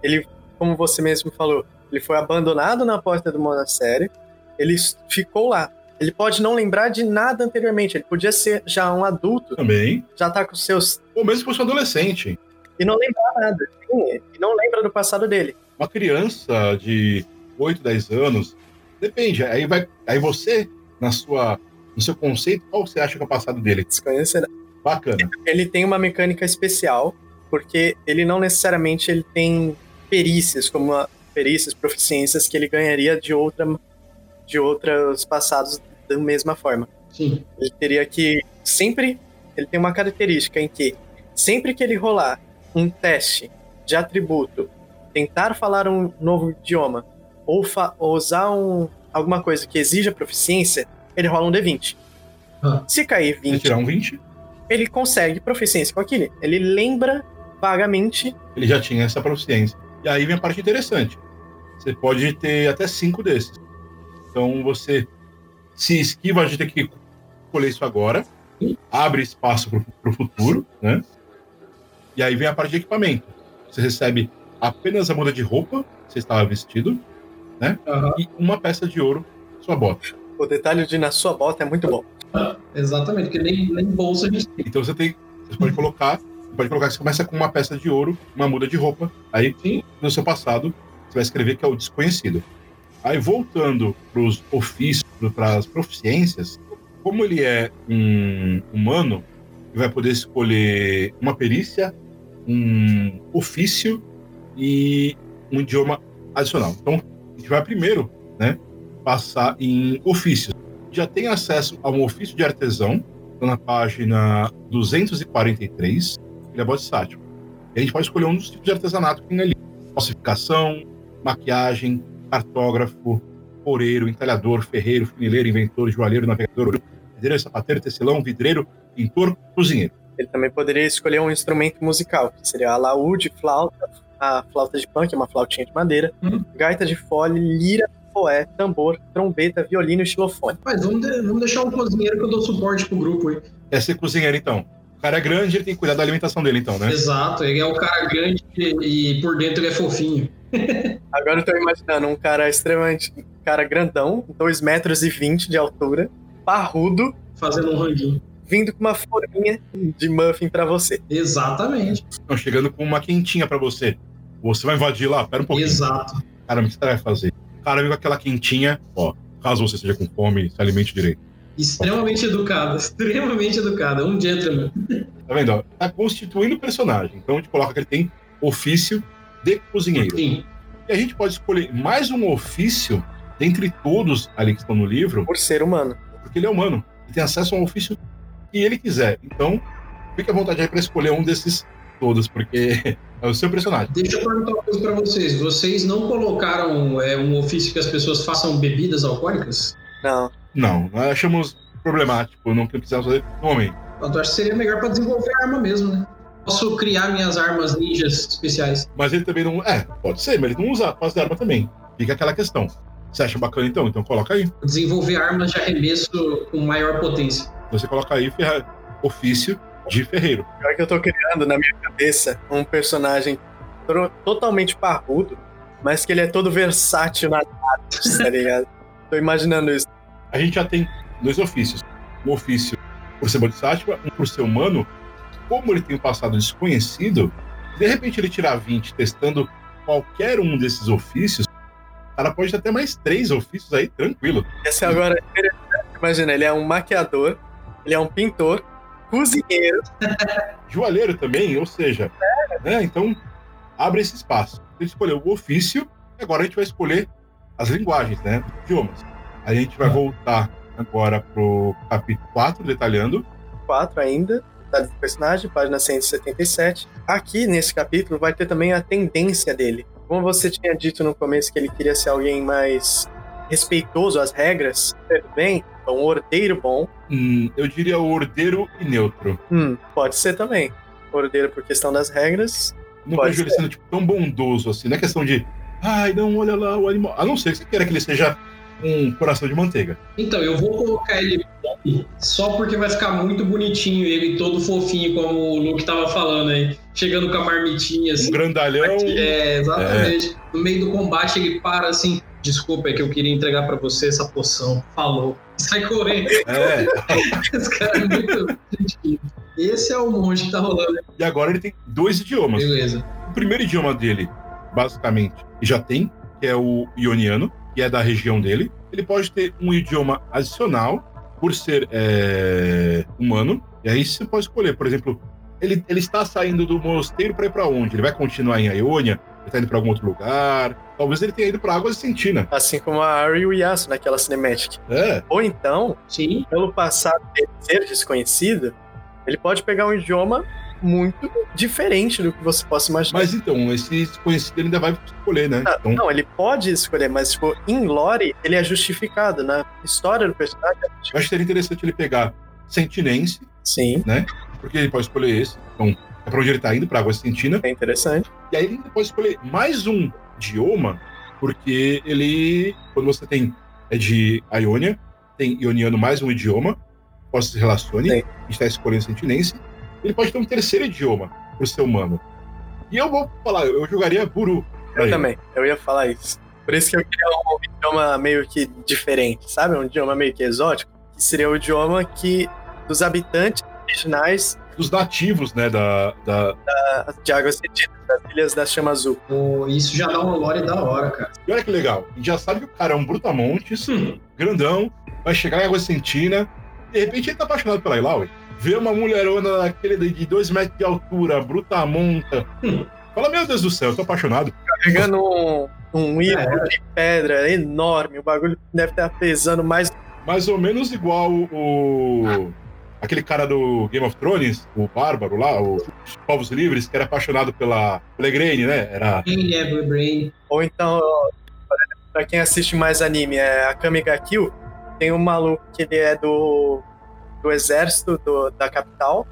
Ele, como você mesmo falou, ele foi abandonado na porta do monastério, ele ficou lá. Ele pode não lembrar de nada anteriormente, ele podia ser já um adulto, Também. já tá com seus. Ou mesmo se fosse um adolescente. e não lembrar nada. Sim, e não lembra do passado dele. Uma criança de 8, 10 anos, depende. Aí, vai, aí você, na sua, no seu conceito, qual você acha que é o passado dele? Desconhecerá. Bacana. Ele tem uma mecânica especial, porque ele não necessariamente ele tem perícias, como a, perícias, proficiências que ele ganharia de outra de outros passados da mesma forma. Sim. Ele teria que sempre ele tem uma característica em que sempre que ele rolar um teste de atributo tentar falar um novo idioma ou, ou usar um, alguma coisa que exija proficiência, ele rola um D20. Ah. Se cair 20. Se tirar um 20? Ele consegue proficiência com aquilo. Ele lembra vagamente. Ele já tinha essa proficiência. E aí vem a parte interessante. Você pode ter até cinco desses. Então você se esquiva de ter que escolher isso agora, abre espaço para o futuro, né? E aí vem a parte de equipamento. Você recebe apenas a muda de roupa, você estava vestido, né? Uhum. E uma peça de ouro, sua bota. O detalhe de na sua bota é muito bom. Ah, exatamente, porque nem, nem bolsa a gente tem. Então você tem. Você pode colocar. Você pode colocar que você começa com uma peça de ouro, uma muda de roupa. Aí, Sim. no seu passado, você vai escrever que é o desconhecido. Aí, voltando para os ofícios, para as proficiências, como ele é um humano, ele vai poder escolher uma perícia, um ofício e um idioma adicional. Então, a gente vai primeiro, né, passar em ofícios. Já tem acesso a um ofício de artesão, na página 243, ele é bodhisattva. E a gente pode escolher um dos tipos de artesanato que tem ali. Falsificação, maquiagem, cartógrafo, poureiro, entalhador, ferreiro, funileiro, inventor, joalheiro, navegador, pedreiro, sapateiro, tecelão, vidreiro, pintor, cozinheiro. Ele também poderia escolher um instrumento musical, que seria a laúde, flauta, a flauta de pan, que é uma flautinha de madeira, uhum. gaita de fole, lira, poé, tambor, trombeta, violino e xilofone. Mas vamos, de, vamos deixar um cozinheiro que eu dou suporte pro grupo aí. É ser cozinheiro, então. O cara é grande, ele tem que cuidar da alimentação dele, então, né? Exato, ele é o cara grande e por dentro ele é fofinho. Agora eu tô imaginando um cara extremamente. Um cara grandão, 2 metros e 20 de altura, parrudo. Fazendo um ranguinho vindo com uma forminha de muffin para você. Exatamente. Estão chegando com uma quentinha para você. Você vai invadir lá? Pera um pouquinho. Exato. Cara, o que você vai fazer? Cara, vem com aquela quentinha, ó, caso você esteja com fome, se alimente direito. Extremamente educado, extremamente educado, um gentleman. Tá vendo? Ó? Tá constituindo o personagem. Então a gente coloca que ele tem ofício de cozinheiro. Sim. E a gente pode escolher mais um ofício dentre todos ali que estão no livro. Por ser humano. Porque ele é humano. Ele tem acesso a um ofício que ele quiser. Então, fique à vontade aí para escolher um desses todos, porque é o seu personagem. Deixa eu perguntar uma coisa para vocês. Vocês não colocaram é, um ofício que as pessoas façam bebidas alcoólicas? Não. Não, nós achamos problemático, não precisamos fazer no momento. Eu acho que seria melhor para desenvolver a arma mesmo, né? Posso criar minhas armas ninjas especiais. Mas ele também não. É, pode ser, mas ele não usa a arma também. Fica aquela questão. Você acha bacana então? Então coloca aí. Desenvolver armas de arremesso com maior potência. Você coloca aí ferra... ofício de ferreiro. Pior que eu tô criando na minha cabeça um personagem totalmente parrudo, mas que ele é todo versátil nas artes, tá ligado? tô imaginando isso. A gente já tem dois ofícios. Um ofício por ser bodhisattva, um por ser humano. Como ele tem um passado desconhecido, de repente ele tirar 20 testando qualquer um desses ofícios, ela pode ter até mais três ofícios aí, tranquilo. Esse agora, imagina, ele é um maquiador, ele é um pintor, cozinheiro. Joalheiro também, ou seja, né? Então, abre esse espaço. Ele escolheu o ofício, e agora a gente vai escolher as linguagens, né? Os idiomas. A gente vai voltar agora pro capítulo 4, detalhando. 4 ainda, detalhes do personagem, página 177. Aqui, nesse capítulo, vai ter também a tendência dele. Como você tinha dito no começo que ele queria ser alguém mais respeitoso às regras, tudo bem, é um ordeiro bom. Hum, eu diria ordeiro e neutro. Hum, pode ser também. Ordeiro por questão das regras. Não vejo ele sendo tipo, tão bondoso assim, não é questão de. Ai, não, olha lá o animal. A não ser que você queira que ele seja um coração de manteiga. Então, eu vou colocar ele só porque vai ficar muito bonitinho ele todo fofinho, como o Luke tava falando aí. Chegando com a marmitinha assim. Um grandalhão. É, exatamente. É. No meio do combate ele para assim. Desculpa, é que eu queria entregar para você essa poção. Falou. Sai correndo. É. Esse cara é muito Esse é o monge que tá rolando. E agora ele tem dois idiomas. Beleza. O primeiro idioma dele, basicamente, já tem, que é o ioniano, que é da região dele. Ele pode ter um idioma adicional por ser é, humano. E aí você pode escolher, por exemplo, ele, ele está saindo do mosteiro para ir para onde? Ele vai continuar em Ionia? Ele tá indo pra algum outro lugar. Talvez ele tenha ido pra Águas de Sentina. Assim como a Ari e o Yasuo naquela cinematic. É. Ou então, Sim. pelo passado dele ser desconhecido, ele pode pegar um idioma muito diferente do que você possa imaginar. Mas então, esse desconhecido ele ainda vai escolher, né? Ah, Então, Não, ele pode escolher, mas tipo, em lore, ele é justificado, na história do personagem. é eu acho que seria interessante ele pegar Sentinense, Sim, porque ele pode escolher esse. Então, é pra onde ele tá indo, pra Água Sentina. é interessante. E aí ele ainda pode escolher mais um idioma, porque ele, quando você tem é de Ionia, tem ioniano mais um idioma, pode se relacione, Sim. a gente tá escolhendo sentinense, ele pode ter um terceiro idioma pro ser humano. E eu vou falar, eu jogaria Buru. Eu ele. também, eu ia falar isso. Por isso que eu queria um idioma meio que diferente, sabe? Um idioma meio que exótico, que seria o idioma que dos habitantes originais Dos nativos, né, da, da... da- de Águas Sentidas, das Ilhas da Chama Azul. Pô, isso já dá uma lore da hora, cara. E olha que legal, a gente já sabe que o cara é um brutamontes, Hum. grandão, vai chegar em Água Sentina, de repente ele tá apaixonado pela Ilaui, vê uma mulherona daquele de dois metros de altura, brutamonta, Hum. fala, meu Deus do céu, eu tô apaixonado. Pegando um, um É. ídolo de pedra enorme, o bagulho deve estar pesando mais. Mais ou menos igual o... Aquele cara do Game of Thrones, o Bárbaro lá, o- os Povos Livres, que era apaixonado pela, Igraine, né? Era Quem é Blue Brain? Ou então, pra quem assiste mais anime, é a Kami ga Kill, tem um maluco que ele é do, do exército do- da capital,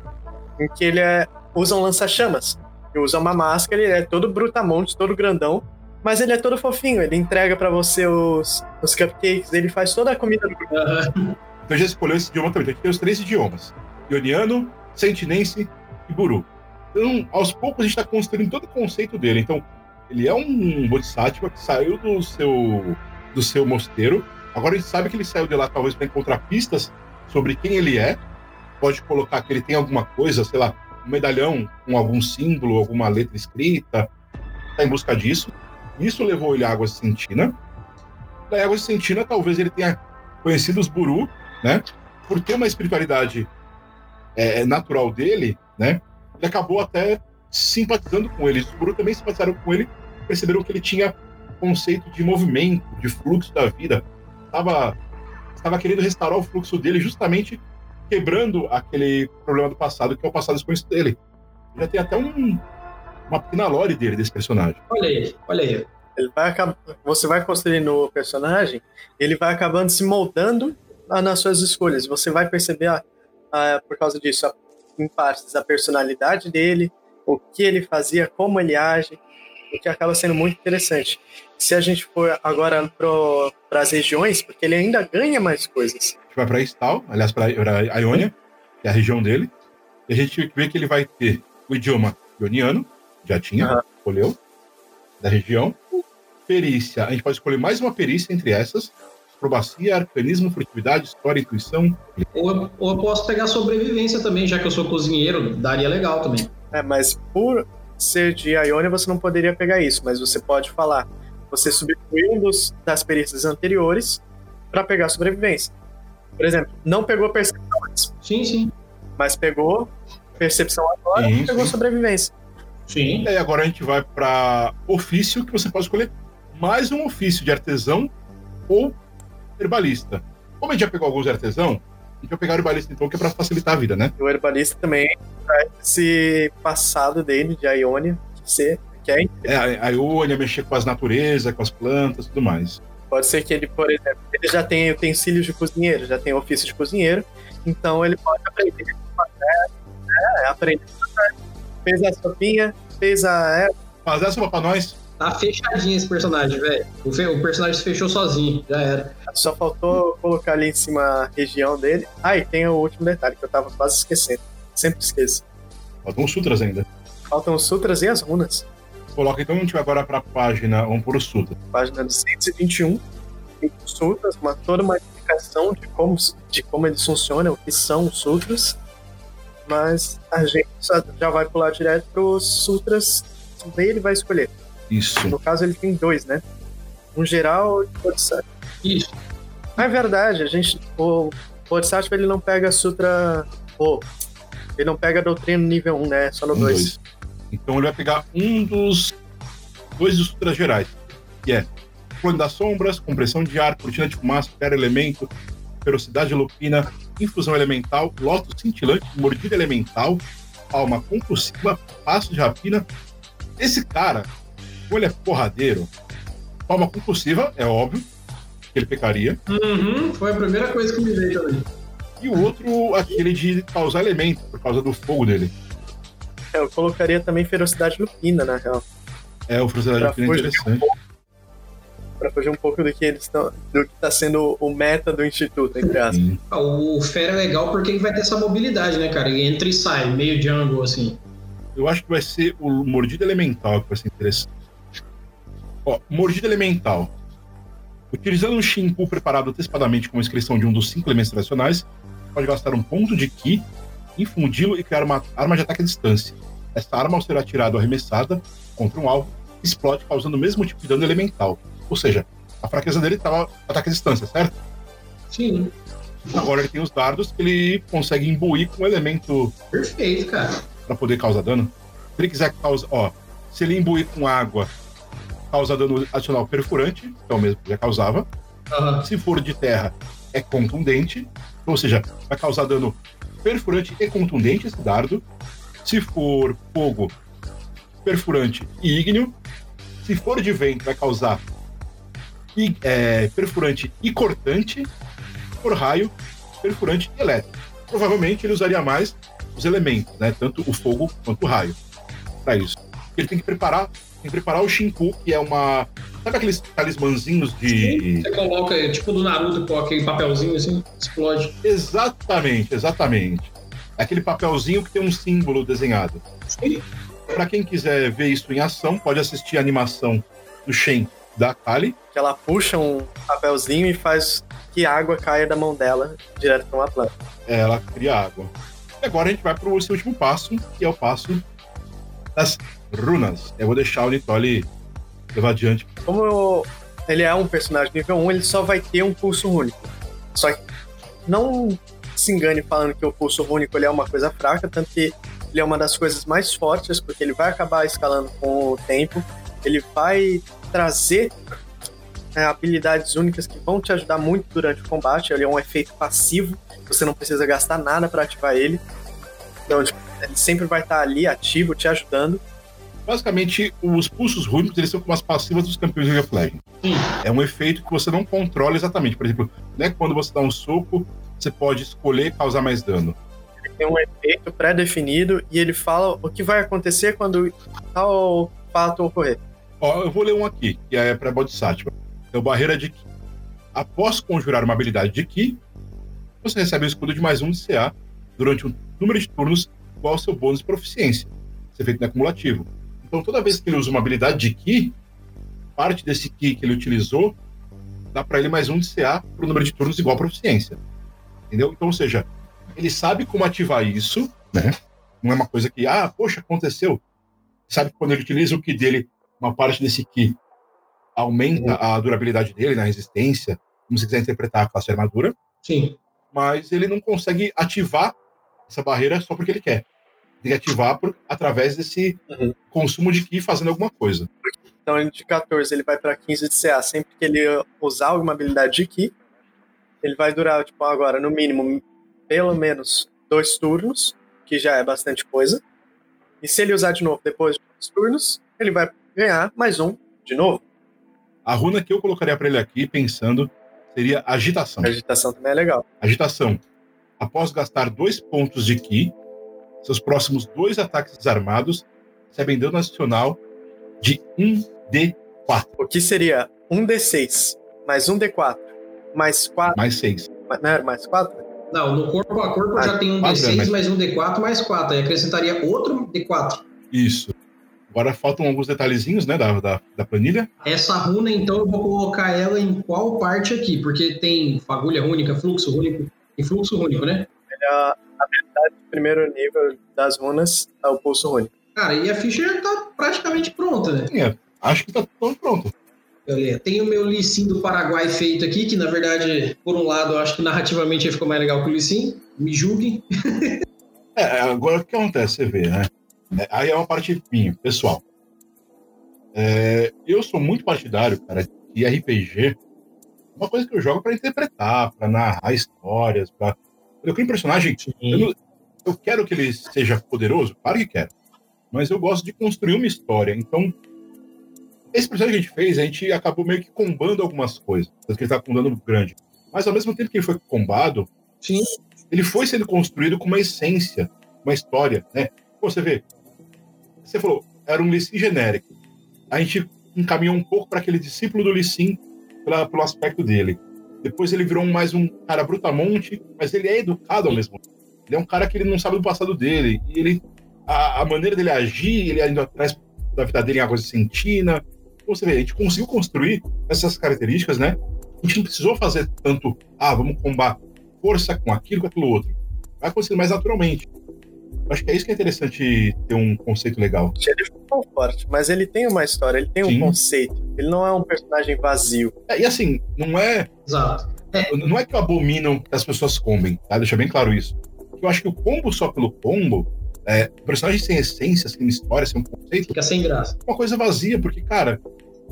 em que ele é, usa um lança-chamas. Ele usa uma máscara, ele é todo brutamonte, todo grandão, mas ele é todo fofinho, ele entrega pra você os, os cupcakes, ele faz toda a comida do grupo. Aham. Então já escolheu esse idioma também. Então tem os três idiomas: Ioniano, Sentinense e Buru. Então, aos poucos, a gente está construindo todo o conceito dele. Então, ele é um Bodhisattva que saiu do seu, do seu mosteiro. Agora a gente sabe que ele saiu de lá talvez para encontrar pistas sobre quem ele é. Pode colocar que ele tem alguma coisa, sei lá, um medalhão com algum símbolo, alguma letra escrita. Está em busca disso. Isso levou ele à Água Sentina. Da Água Sentina, talvez ele tenha conhecido os Buru, né? Por ter uma espiritualidade é, natural dele, né? Ele acabou até simpatizando com eles. Os Buru também simpatizaram com ele, perceberam que ele tinha conceito de movimento, de fluxo da vida. Estava estava querendo restaurar o fluxo dele, justamente quebrando aquele problema do passado, que é o passado desconhecido dele. Já tem até um, uma pequena lore dele, desse personagem. Olha aí, olha aí. Ele vai acab- você vai construindo o personagem, ele vai acabando se moldando ah, nas suas escolhas. Você vai perceber, ah, ah, por causa disso, a- em partes, a personalidade dele, o que ele fazia, como ele age, o que acaba sendo muito interessante. Se a gente for agora para as regiões, porque ele ainda ganha mais coisas. A gente vai para Istal, aliás, para a Iônia, que é a região dele, e a gente vê que ele vai ter o idioma ioniano, já tinha, Aham. escolheu, da região. Perícia, a gente pode escolher mais uma perícia entre essas. Acrobacia, arcanismo, furtividade, história, intuição. Ou eu, ou eu posso pegar sobrevivência também, já que eu sou cozinheiro, daria legal também. É, mas por ser de Ionia, você não poderia pegar isso, mas você pode falar. Você substituiu um dos, das perícias anteriores para pegar sobrevivência. Por exemplo, não pegou percepção antes, Sim, sim. mas pegou percepção agora e Sim, pegou sim. sobrevivência. Sim. E aí agora a gente vai para ofício, que você pode escolher mais um ofício de artesão ou herbalista. Como a gente já pegou alguns de artesão, a gente vai pegar o herbalista então, que é para facilitar a vida, né? O herbalista também traz esse passado dele de Ionia, que, ser, que é, É, a a Iônia mexer com as naturezas, com as plantas tudo mais. pode ser que ele, por exemplo, ele já tem utensílios de cozinheiro, já tem ofício de cozinheiro, então ele pode aprender a fazer, é, aprender a fazer. Fez a sopinha, fez a Mas essa é para nós. Tá fechadinho esse personagem, velho. O, fe- o personagem se fechou sozinho, já era. Só faltou colocar ali em cima a região dele. Ah, e tem o último detalhe que eu tava quase esquecendo. Sempre esqueço. Faltam os sutras ainda. Faltam os sutras e as runas. Coloca então, a gente vai agora para a página, vamos por o sutra. Página 221. Tem os sutras, uma, toda uma explicação de como, de como eles funcionam, o que são os sutras. Mas a gente já vai pular direto pros sutras daí ele vai escolher. Isso. No caso, ele tem dois, né? Um geral e um Bodhisattva. Isso. Ah, É verdade, a gente. O Bodhisattva ele não pega Sutra. Ou. ele não pega a doutrina nível 1, né? Só no Um, 2. dois. Então ele vai pegar um dos dois dos sutras gerais, que é Clone das Sombras, Compressão de Ar, Cortina de Fumaça, Terra Elemento, Ferocidade Lupina, Infusão Elemental, Lotus Cintilante, Mordida Elemental, Alma compulsiva, passo de rapina. Esse cara, ele é porradeiro, alma compulsiva, é óbvio que ele pecaria. Uhum, foi a primeira coisa que me veio também. E o outro, aquele de causar elemento, por causa do fogo dele. É, eu colocaria também ferocidade lupina, na real. É, o ferocidade lupina é interessante. Um para fugir um pouco do que eles estão, do que está sendo o meta do instituto, entre aspas. Ah, o Fera é legal porque ele vai ter essa mobilidade, né, cara? Ele entra e sai, meio jungle, assim. Eu acho que vai ser o Mordida Elemental que vai ser interessante. Ó, Mordida Elemental. Utilizando um Shinku preparado antecipadamente com a inscrição de um dos cinco elementos tradicionais, pode gastar um ponto de Ki, infundi-lo e criar uma arma de ataque à distância. Esta arma, ao ser atirada ou arremessada contra um alvo, explode causando o mesmo tipo de dano elemental, ou seja, a fraqueza dele estava ataque à distância, certo? Sim. Agora ele tem os dardos que ele consegue imbuir com um elemento. Perfeito, cara. Pra poder causar dano. Se ele quiser causar. Ó, se ele imbuir com água, causa dano adicional perfurante, que é o mesmo que já causava. Uhum. Se for de terra, é contundente. Ou seja, vai causar dano perfurante e contundente esse dardo. Se for fogo, perfurante e ígneo. Se for de vento, vai causar e, é, perfurante e cortante, por raio, perfurante e elétrico. Provavelmente ele usaria mais os elementos, né? Tanto o fogo quanto o raio. Para isso. Ele tem que preparar, tem que preparar o Shinku, que é uma. Sabe aqueles talismãzinhos de. Você coloca, tipo do Naruto, com aquele papelzinho assim, explode. Exatamente, exatamente. É aquele papelzinho que tem um símbolo desenhado. Sim. Para quem quiser ver isso em ação, pode assistir a animação do Shen da Kali. Que ela puxa um papelzinho e faz que a água caia da mão dela direto para uma planta. É, ela cria água. E agora a gente vai para esse último passo, que é o passo das runas. Eu vou deixar o Nitoli levar adiante. Como ele é um personagem nível 1, ele só vai ter um pulso único. Só que não se engane falando que o pulso único ele é uma coisa fraca, tanto que ele é uma das coisas mais fortes, porque ele vai acabar escalando com o tempo. Ele vai trazer é, habilidades únicas que vão te ajudar muito durante o combate. Ele é um efeito passivo, você não precisa gastar nada para ativar ele. Então, tipo, ele sempre vai estar ali ativo, te ajudando. Basicamente, os pulsos rúnicos eles são como as passivas dos campeões de of É um efeito que você não controla exatamente. Por exemplo, né, quando você dá um soco, você pode escolher causar mais dano. Ele tem um efeito pré-definido e ele fala o que vai acontecer quando tal fato ocorrer. Ó, eu vou ler um aqui, que é para Bodhisattva. É o Barreira de Ki. Após conjurar uma habilidade de Ki, você recebe um escudo de mais um de CA durante um número de turnos igual ao seu bônus de proficiência. Isso é feito no acumulativo. Então, toda vez que ele usa uma habilidade de Ki, parte desse Ki que ele utilizou dá para ele mais um de CA para o número de turnos igual à proficiência. Entendeu? Então, ou seja, ele sabe como ativar isso, né? Não é uma coisa que, ah, poxa, aconteceu. Sabe que quando ele utiliza o Ki dele uma parte desse Ki aumenta uhum. a durabilidade dele, na né, resistência, como você quiser interpretar a classe armadura. Sim. Mas ele não consegue ativar essa barreira só porque ele quer. Tem que ativar por, através desse uhum. consumo de Ki fazendo alguma coisa. Então, de 14 ele vai para 15 de CA. Sempre que ele usar alguma habilidade de Ki, ele vai durar, tipo, agora, no mínimo, pelo menos dois turnos, que já é bastante coisa. E se ele usar de novo depois de dois turnos, ele vai ganhar mais um de novo. A runa que eu colocaria para ele aqui, pensando, seria agitação. A agitação também é legal. Agitação. Após gastar dois pontos de Ki, seus próximos dois ataques desarmados recebem dano adicional de 1d4. O que seria 1d6 mais 1d4 mais 4. Mais 6. Não era mais 4? Não, no corpo a corpo ah, já tem um D6 mais um D4 mais 4. Aí acrescentaria outro D4. Isso. Agora faltam alguns detalhezinhos, né, da, da, da, planilha. Essa runa, então, eu vou colocar ela em qual parte aqui? Porque tem fagulha única, fluxo único e fluxo único, né? É a habilidade do primeiro nível das runas é o pulso único. Cara, e a ficha já tá praticamente pronta, né? Sim, é, acho que tá tudo pronto. Tem o meu Lissim do Paraguai feito aqui, que na verdade, por um lado, eu acho que narrativamente ficou mais legal que o Lissim. Me julguem. é, agora o que acontece, você vê, né? É, aí é uma parte minha, pessoal. É, eu sou muito partidário, cara, de RPG. Uma coisa que eu jogo para interpretar, para narrar histórias, para eu crio um personagem. Eu não, eu quero que ele seja poderoso? Claro que quero. Mas eu gosto de construir uma história. Então, esse processo que a gente fez, a gente acabou meio que combando algumas coisas. Porque ele tá com um dano grande. Mas ao mesmo tempo que ele foi combado, Sim. ele foi sendo construído com uma essência, uma história, né? Você vê, você falou, era um Lissin genérico. A gente encaminhou um pouco para aquele discípulo do Lissin pelo aspecto dele. Depois ele virou mais um cara brutamonte, mas ele é educado ao mesmo tempo. Ele é um cara que ele não sabe do passado dele. E ele, a, a maneira dele agir, ele indo atrás da vida dele em águas de sentina. Então, você vê, a gente conseguiu construir essas características, né? A gente não precisou fazer tanto, ah, vamos combater força com aquilo, com aquilo outro. Vai acontecer mais naturalmente. Acho que é isso que é interessante ter um conceito legal. Ele ficou forte, mas ele tem uma história, ele tem Sim. um conceito. Ele não é um personagem vazio. É, e assim, não é. Exato. É. Não é que abominam que as pessoas comem, tá? Deixa bem claro isso. Eu acho que o combo só pelo combo, é, o personagem sem essência, sem história, sem um conceito. Fica sem graça. Uma coisa vazia, porque, cara,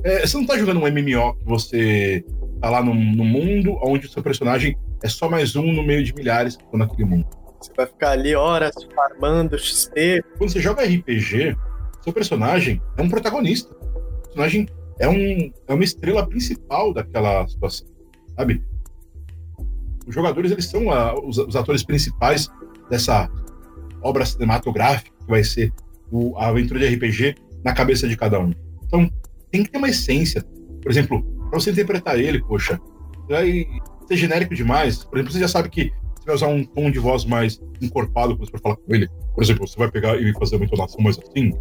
é, você não tá jogando um MMO que você tá lá no, no mundo onde o seu personagem é só mais um no meio de milhares que estão naquele mundo. Você vai ficar ali horas farmando XP. Quando você joga RPG, seu personagem é um protagonista. O personagem é, um, é uma estrela principal daquela situação, sabe? Os jogadores, eles são a, os, os, atores principais dessa obra cinematográfica que vai ser o, a aventura de RPG na cabeça de cada um. Então, tem que ter uma essência. Por exemplo, para você interpretar ele, poxa, vai ser genérico demais. Por exemplo, você já sabe que você vai usar um tom de voz mais encorpado quando você for falar com ele. Por exemplo, você vai pegar e fazer uma entonação mais assim,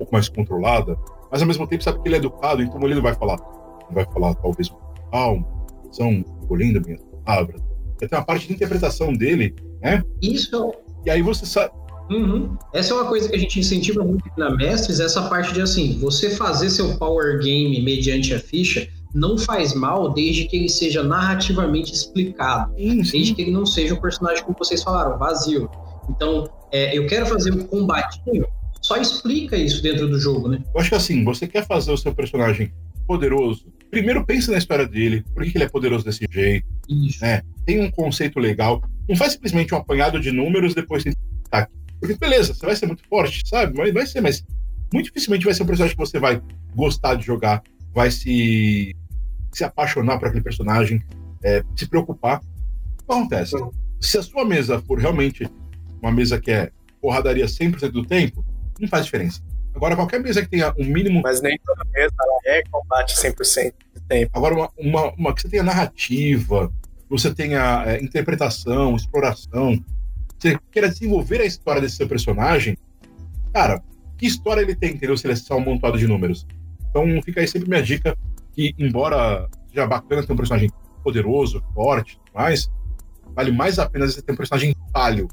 pouco mais controlada, mas ao mesmo tempo sabe que ele é educado, então ele não vai falar. Ele vai falar talvez calmo, são colhendo minhas palavras. Tem uma parte de interpretação dele, né? Isso. E aí você sabe. Uhum. Essa é uma coisa que a gente incentiva muito na Mestres, essa parte de assim, você fazer seu power game mediante a ficha não faz mal desde que ele seja narrativamente explicado, sim, sim. desde que ele não seja um personagem, como vocês falaram, vazio. Então, é, eu quero fazer um combatinho, só explica isso dentro do jogo, né? Eu acho que assim, você quer fazer o seu personagem poderoso, primeiro pensa na história dele, por que ele é poderoso desse jeito, isso. né? Tem um conceito legal, não faz simplesmente um apanhado de números depois tem ataque. Porque beleza, você vai ser muito forte, sabe? Mas vai ser, mas muito dificilmente vai ser um personagem que você vai gostar de jogar, vai se se apaixonar por aquele personagem, é, se preocupar. O que acontece? Se a sua mesa for realmente uma mesa que é porradaria 100% do tempo, não faz diferença. Agora, qualquer mesa que tenha um mínimo. Mas nem toda mesa é combate 100% do tempo. Agora, uma, uma, uma, que você tenha narrativa, você tenha é, interpretação, exploração, você queira desenvolver a história desse seu personagem, cara, que história ele tem, entendeu? Se ele é só um montado de números. Então, fica aí sempre minha dica que, embora seja bacana ter um personagem poderoso, forte mas vale mais a pena você ter um personagem falho,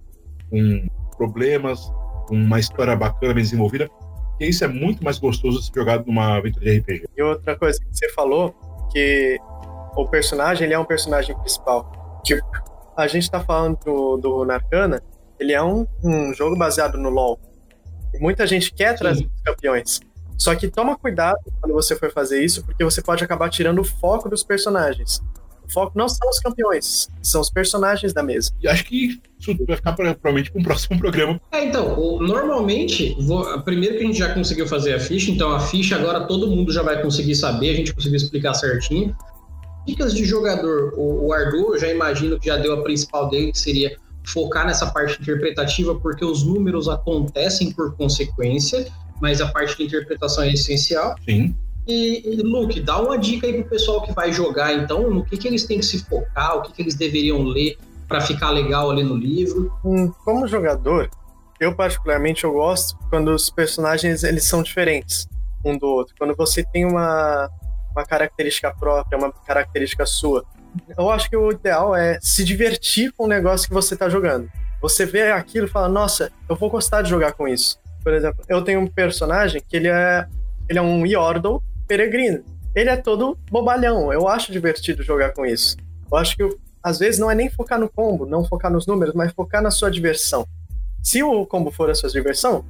com problemas, com uma história bacana, bem desenvolvida, que isso é muito mais gostoso de ser jogado numa aventura de RPG. E outra coisa que você falou, que o personagem ele é um personagem principal. Tipo, a gente tá falando do, do Narcana, ele é um, um jogo baseado no LoL. E muita gente quer trazer os campeões. Só que toma cuidado quando você for fazer isso, porque você pode acabar tirando o foco dos personagens. O foco não são os campeões, são os personagens da mesa. E acho que isso vai ficar provavelmente para um próximo programa. É, então, normalmente, vou, primeiro que a gente já conseguiu fazer a ficha, então a ficha agora todo mundo já vai conseguir saber, a gente conseguiu explicar certinho. Dicas de jogador, o, o Ardu, eu já imagino que já deu a principal dele, que seria focar nessa parte interpretativa, porque os números acontecem por consequência mas a parte de interpretação é essencial. Sim. E, Luke, dá uma dica aí pro pessoal que vai jogar, então, no que, que eles têm que se focar, o que, que eles deveriam ler para ficar legal ali no livro. Hum, como jogador, eu particularmente eu gosto quando os personagens eles são diferentes um do outro. Quando você tem uma, uma característica própria, uma característica sua. Eu acho que o ideal é se divertir com o negócio que você está jogando. Você vê aquilo e fala, nossa, eu vou gostar de jogar com isso. Por exemplo, eu tenho um personagem que ele é, ele é um Yordle peregrino. Ele é todo bobalhão. Eu acho divertido jogar com isso. Eu acho que às vezes não é nem focar no combo, não focar nos números, mas focar na sua diversão. Se o combo for a sua diversão,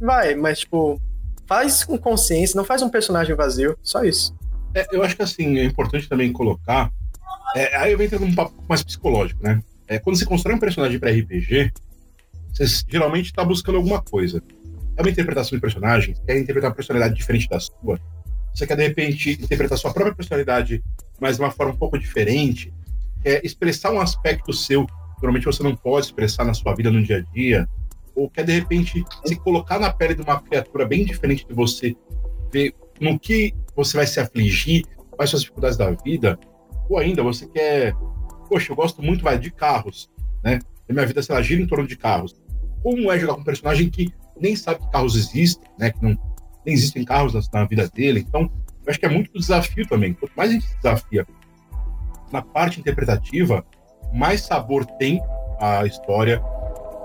vai, mas tipo, faz com consciência, não faz um personagem vazio, só isso. É, eu acho que assim, é importante também colocar. É, aí eu entro num papo mais psicológico, né? É, quando você constrói um personagem para RPG, você geralmente está buscando alguma coisa. É uma interpretação de personagem, quer interpretar uma personalidade diferente da sua. Você quer, de repente, interpretar sua própria personalidade, mas de uma forma um pouco diferente. Quer expressar um aspecto seu que normalmente você não pode expressar na sua vida no dia a dia. Ou quer, de repente, se colocar na pele de uma criatura bem diferente de você, ver no que você vai se afligir, quais são as dificuldades da vida. Ou ainda, você quer. Poxa, eu gosto muito de carros, né? A minha vida, lá, gira em torno de carros. Como é jogar com um personagem que nem sabe que carros existem, né? Que não, nem existem carros na, na vida dele. Então, eu acho que é muito desafio também. Quanto mais a gente desafia na parte interpretativa, mais sabor tem a história,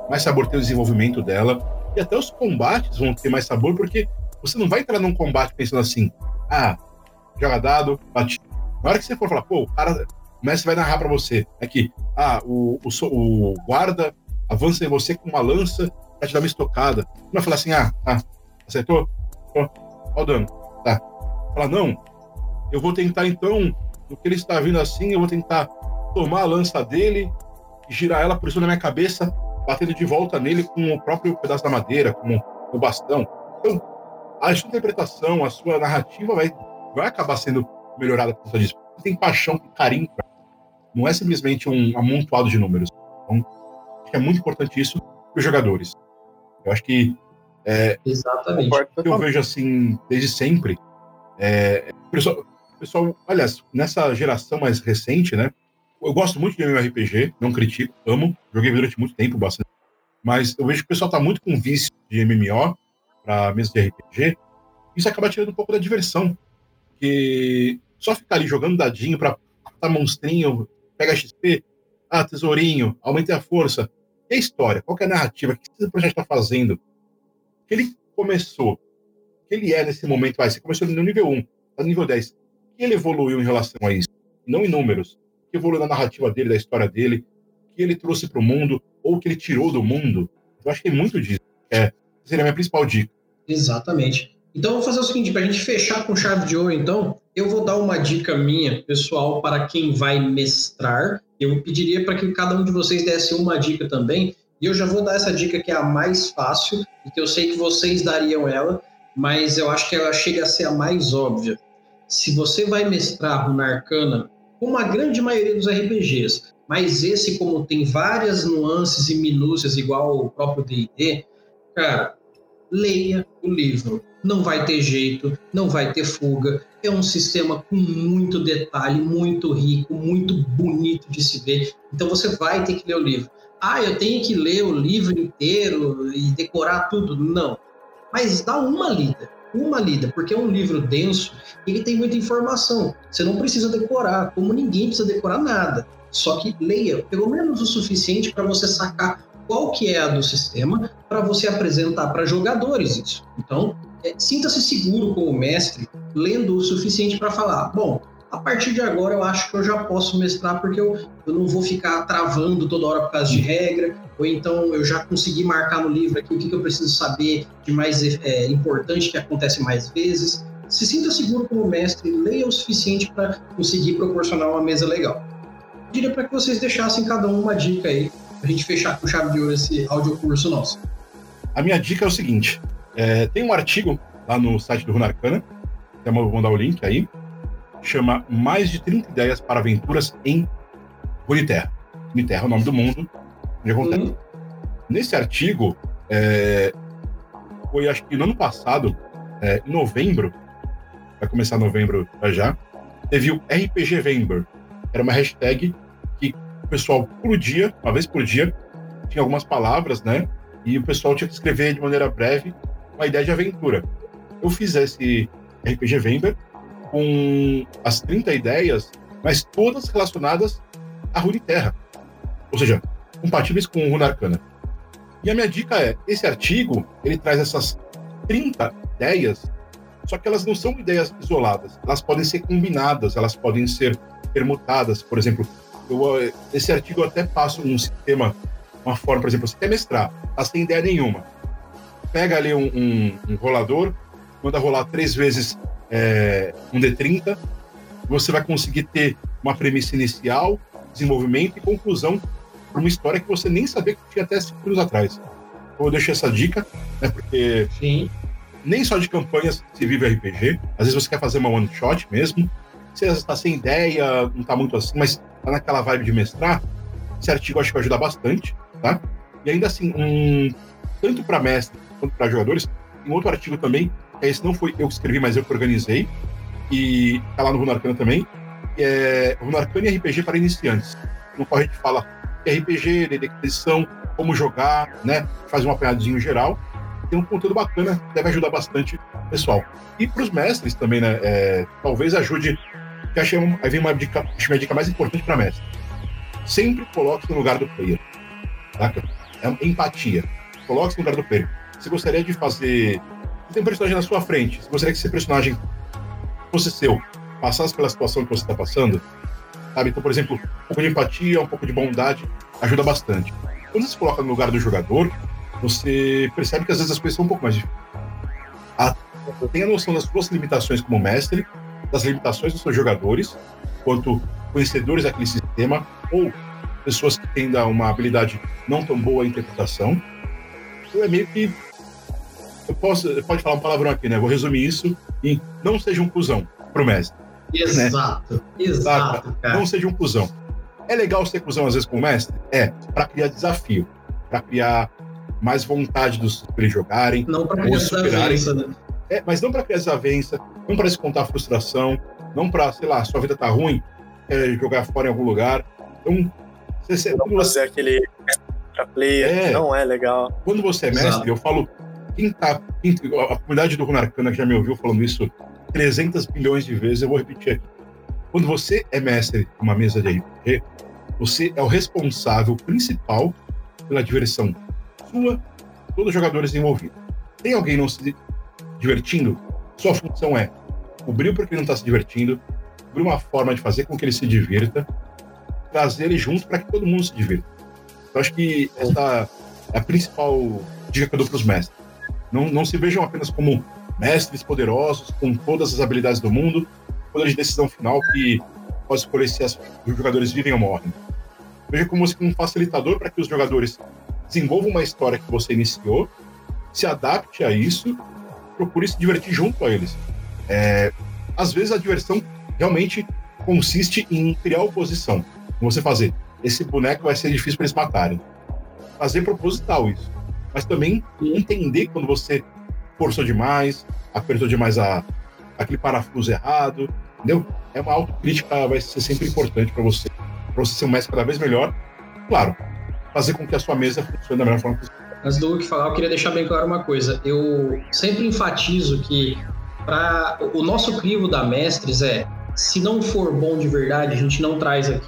mais sabor tem o desenvolvimento dela. E até os combates vão ter mais sabor, porque você não vai entrar num combate pensando assim, ah, joga dado, bate. Na hora que você for falar, pô, o cara, o mestre vai narrar para você aqui, ah, o, o, o, guarda avança em você com uma lança pra te dar uma estocada. Não vai falar assim, ah, ah acertou? Ó, ó o dano. Tá. Fala, não, eu vou tentar então, no que ele está vindo assim, eu vou tentar tomar a lança dele e girar ela por cima da minha cabeça, batendo de volta nele com o próprio pedaço da madeira, com o bastão. Então, a sua interpretação, a sua narrativa vai, vai acabar sendo melhorada por conta disso. Você tem paixão, carinho. Não é simplesmente um amontoado de números. Então, acho que é muito importante isso para os jogadores. Eu acho que. É, Exatamente. O que eu vejo assim, desde sempre. É, pessoal, pessoal, aliás, nessa geração mais recente, né? Eu gosto muito de MMORPG, não critico, amo. Joguei durante muito tempo, bastante. Mas eu vejo que o pessoal está muito com vício de MMO para mesa de RPG. Isso acaba tirando um pouco da diversão. Que só ficar ali jogando dadinho para matar monstrinho, pega XP, ah, tesourinho, aumente a força. E a história? Qual é a narrativa? O que esse projeto está fazendo? Que ele começou? Que ele é nesse momento? Vai, você começou no nível 1, está no nível 10. O que ele evoluiu em relação a isso? Não em números. Que evoluiu na narrativa dele, da história dele? Que ele trouxe para o mundo? Ou que ele tirou do mundo? Eu acho que tem muito disso. É, seria a minha principal dica. Exatamente. Então, vou fazer o seguinte, para a gente fechar com chave de ouro, então, eu vou dar uma dica minha, pessoal, para quem vai mestrar. Eu pediria para que cada um de vocês desse uma dica também. E eu já vou dar essa dica que é a mais fácil, e que eu sei que vocês dariam ela, mas eu acho que ela chega a ser a mais óbvia. Se você vai mestrar Runa Arcana, como a grande maioria dos RPGs, mas esse, como tem várias nuances e minúcias, igual o próprio DD, cara, leia o livro. Não vai ter jeito, não vai ter fuga. É um sistema com muito detalhe, muito rico, muito bonito de se ver. Então você vai ter que ler o livro. Ah, eu tenho que ler o livro inteiro e decorar tudo? Não. Mas dá uma lida, uma lida, porque é um livro denso e ele tem muita informação. Você não precisa decorar, como ninguém precisa decorar nada. Só que leia pelo menos o suficiente para você sacar qual que é a do sistema para você apresentar para jogadores isso. Então, é, sinta-se seguro como mestre, lendo o suficiente para falar, bom, a partir de agora eu acho que eu já posso mestrar porque eu, eu não vou ficar travando toda hora por causa de regra, ou então eu já consegui marcar no livro aqui o que, que eu preciso saber de mais é, importante que acontece mais vezes. Se sinta seguro como mestre, leia o suficiente para conseguir proporcionar uma mesa legal. Eu diria para que vocês deixassem cada um uma dica aí a gente fechar com chave de ouro esse audiocurso nosso? A minha dica é o seguinte: é, tem um artigo lá no site do Runarcana, que vou mandar o link aí, chama Mais de 30 ideias para aventuras em Runeterra. Runeterra é o nome do mundo onde acontece. Hum. Nesse artigo, é, foi acho que no ano passado, é, em novembro, vai começar novembro já já, teve o RPG Vember. Era uma hashtag pessoal, por dia, uma vez por dia, tinha algumas palavras, né? E o pessoal tinha que escrever de maneira breve uma ideia de aventura. Eu fiz esse RPG Vember com as 30 ideias, mas todas relacionadas a Runeterra. Ou seja, compatíveis com Runa Arcana. E a minha dica é, esse artigo, ele traz essas 30 ideias, só que elas não são ideias isoladas. Elas podem ser combinadas, elas podem ser permutadas. Por exemplo, eu, esse artigo eu até passo um sistema, uma forma, por exemplo, você quer mestrar, tá sem ideia nenhuma. Pega ali um, um, um rolador, manda rolar três vezes é, um D30, você vai conseguir ter uma premissa inicial, desenvolvimento e conclusão para uma história que você nem sabia que tinha até cinco anos atrás. Então eu deixo essa dica, né? Porque Sim. nem só de campanhas se vive RPG. Às vezes você quer fazer uma one shot mesmo. Você está sem ideia, não está muito assim, mas está naquela vibe de mestrar. Esse artigo acho que vai ajudar bastante, tá? E ainda assim, um, tanto para mestre quanto para jogadores, tem outro artigo também, esse não foi eu que escrevi, mas eu que organizei, e tá lá no Runarcana também, é Runarcana e RPG para iniciantes, no qual a gente fala RPG, de aquisição, como jogar, né? Faz um apanhadozinho geral. Tem um conteúdo bacana, deve ajudar bastante o pessoal. E para os mestres também, né? É, talvez ajude. Que achei, aí vem uma dica, uma dica mais importante para mestre. Sempre coloque no lugar do player. Saca? É empatia. Coloque no lugar do player. Você gostaria de fazer. Tem um personagem na sua frente. Você gostaria que esse personagem fosse seu, passasse pela situação que você está passando, sabe? Então, por exemplo, um pouco de empatia, um pouco de bondade ajuda bastante. Quando você se coloca no lugar do jogador, você percebe que às vezes as coisas são um pouco mais difíceis. A, tem a noção das suas limitações como mestre, das limitações dos seus jogadores, quanto conhecedores daquele sistema, ou pessoas que têm uma habilidade não tão boa em interpretação. Então é meio que. Posso, pode falar um palavrão aqui, né? vou resumir isso em não seja um cuzão pro mestre. Exato, né? exato, cara. Não seja um cuzão. É legal ser cuzão às vezes com o mestre? É, para criar desafio, para criar mais vontade dos eles jogarem, não para criar desavença, né? É, mas não para criar desavença, não para descontar frustração, não para, sei lá, sua vida tá ruim, quer jogar fora em algum lugar. Então, você, não você aquele pra player, é, não é legal. Quando você é mestre, Exato. eu falo, tá, quem, a comunidade do Runarcana já me ouviu falando isso 300 bilhões de vezes, eu vou repetir aqui. Quando você é mestre de uma mesa de RPG, você é o responsável principal pela diversão sua, todos os jogadores envolvidos. Tem alguém não se divertindo? Sua função é cobrir o porquê não está se divertindo, cobrir uma forma de fazer com que ele se divirta, trazer ele junto para que todo mundo se divirta. Eu acho que essa é a principal dica que eu dou para os mestres. Não, não se vejam apenas como mestres poderosos, com todas as habilidades do mundo, poder de decisão final que pode escolher se as, os jogadores vivem ou morrem. Veja como um facilitador para que os jogadores desenvolvam uma história que você iniciou, se adapte a isso, procure se divertir junto a eles. É, às vezes a diversão realmente consiste em criar oposição. Você fazer, esse boneco vai ser difícil para eles matarem. Fazer proposital isso. Mas também entender quando você forçou demais, apertou demais a, aquele parafuso errado, entendeu? É uma autocrítica, vai ser sempre importante para você para você ser um mestre cada vez melhor. Claro, fazer com que a sua mesa funcione da melhor forma possível. Antes do que falar, eu queria deixar bem claro uma coisa. Eu sempre enfatizo que o nosso crivo da Mestres é se não for bom de verdade, a gente não traz aqui.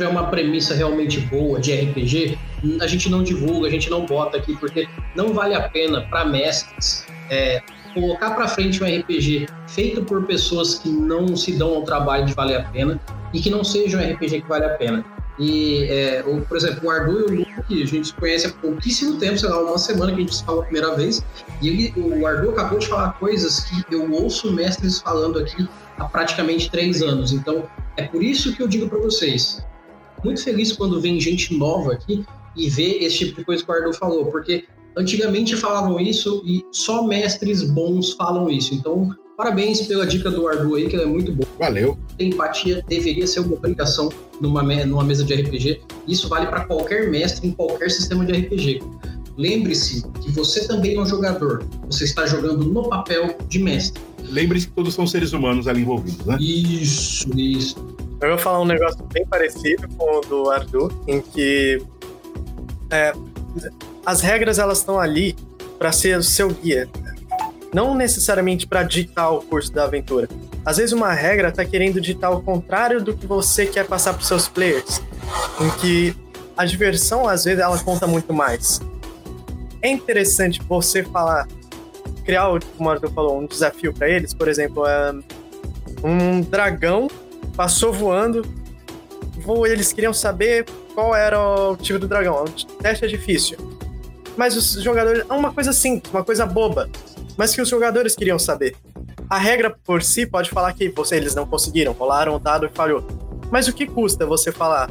É uma premissa realmente boa de RPG, a gente não divulga, a gente não bota aqui, porque não vale a pena para mestres é, colocar para frente um RPG feito por pessoas que não se dão ao trabalho de valer a pena e que não seja um RPG que vale a pena. E, é, ou, por exemplo, o Ardu e o Luke, a gente conhece há pouquíssimo tempo, sei lá, uma semana que a gente se falou a primeira vez, e ele, o Ardu acabou de falar coisas que eu ouço mestres falando aqui há praticamente três anos. Então, é por isso que eu digo para vocês, muito feliz quando vem gente nova aqui e vê esse tipo de coisa que o Ardu falou, porque antigamente falavam isso e só mestres bons falam isso. Então, Parabéns pela dica do Ardu aí, que ela é muito boa. Valeu. Empatia deveria ser uma obrigação numa, numa mesa de RPG. Isso vale para qualquer mestre em qualquer sistema de RPG. Lembre-se que você também é um jogador. Você está jogando no papel de mestre. Lembre-se que todos são seres humanos ali envolvidos, né? Isso, isso. Eu vou falar um negócio bem parecido com o do Ardu, em que é, as regras elas estão ali para ser o seu guia não necessariamente para ditar o curso da aventura. Às vezes uma regra está querendo ditar o contrário do que você quer passar para seus players, em que a diversão às vezes ela conta muito mais. É interessante você falar, criar, como o Arthur falou, um desafio para eles, por exemplo, é um dragão passou voando, eles queriam saber qual era o tipo do dragão. O teste é difícil. Mas os jogadores. É uma coisa simples, uma coisa boba mas que os jogadores queriam saber. A regra por si pode falar que você, eles não conseguiram, rolaram o dado e falhou. Mas o que custa você falar?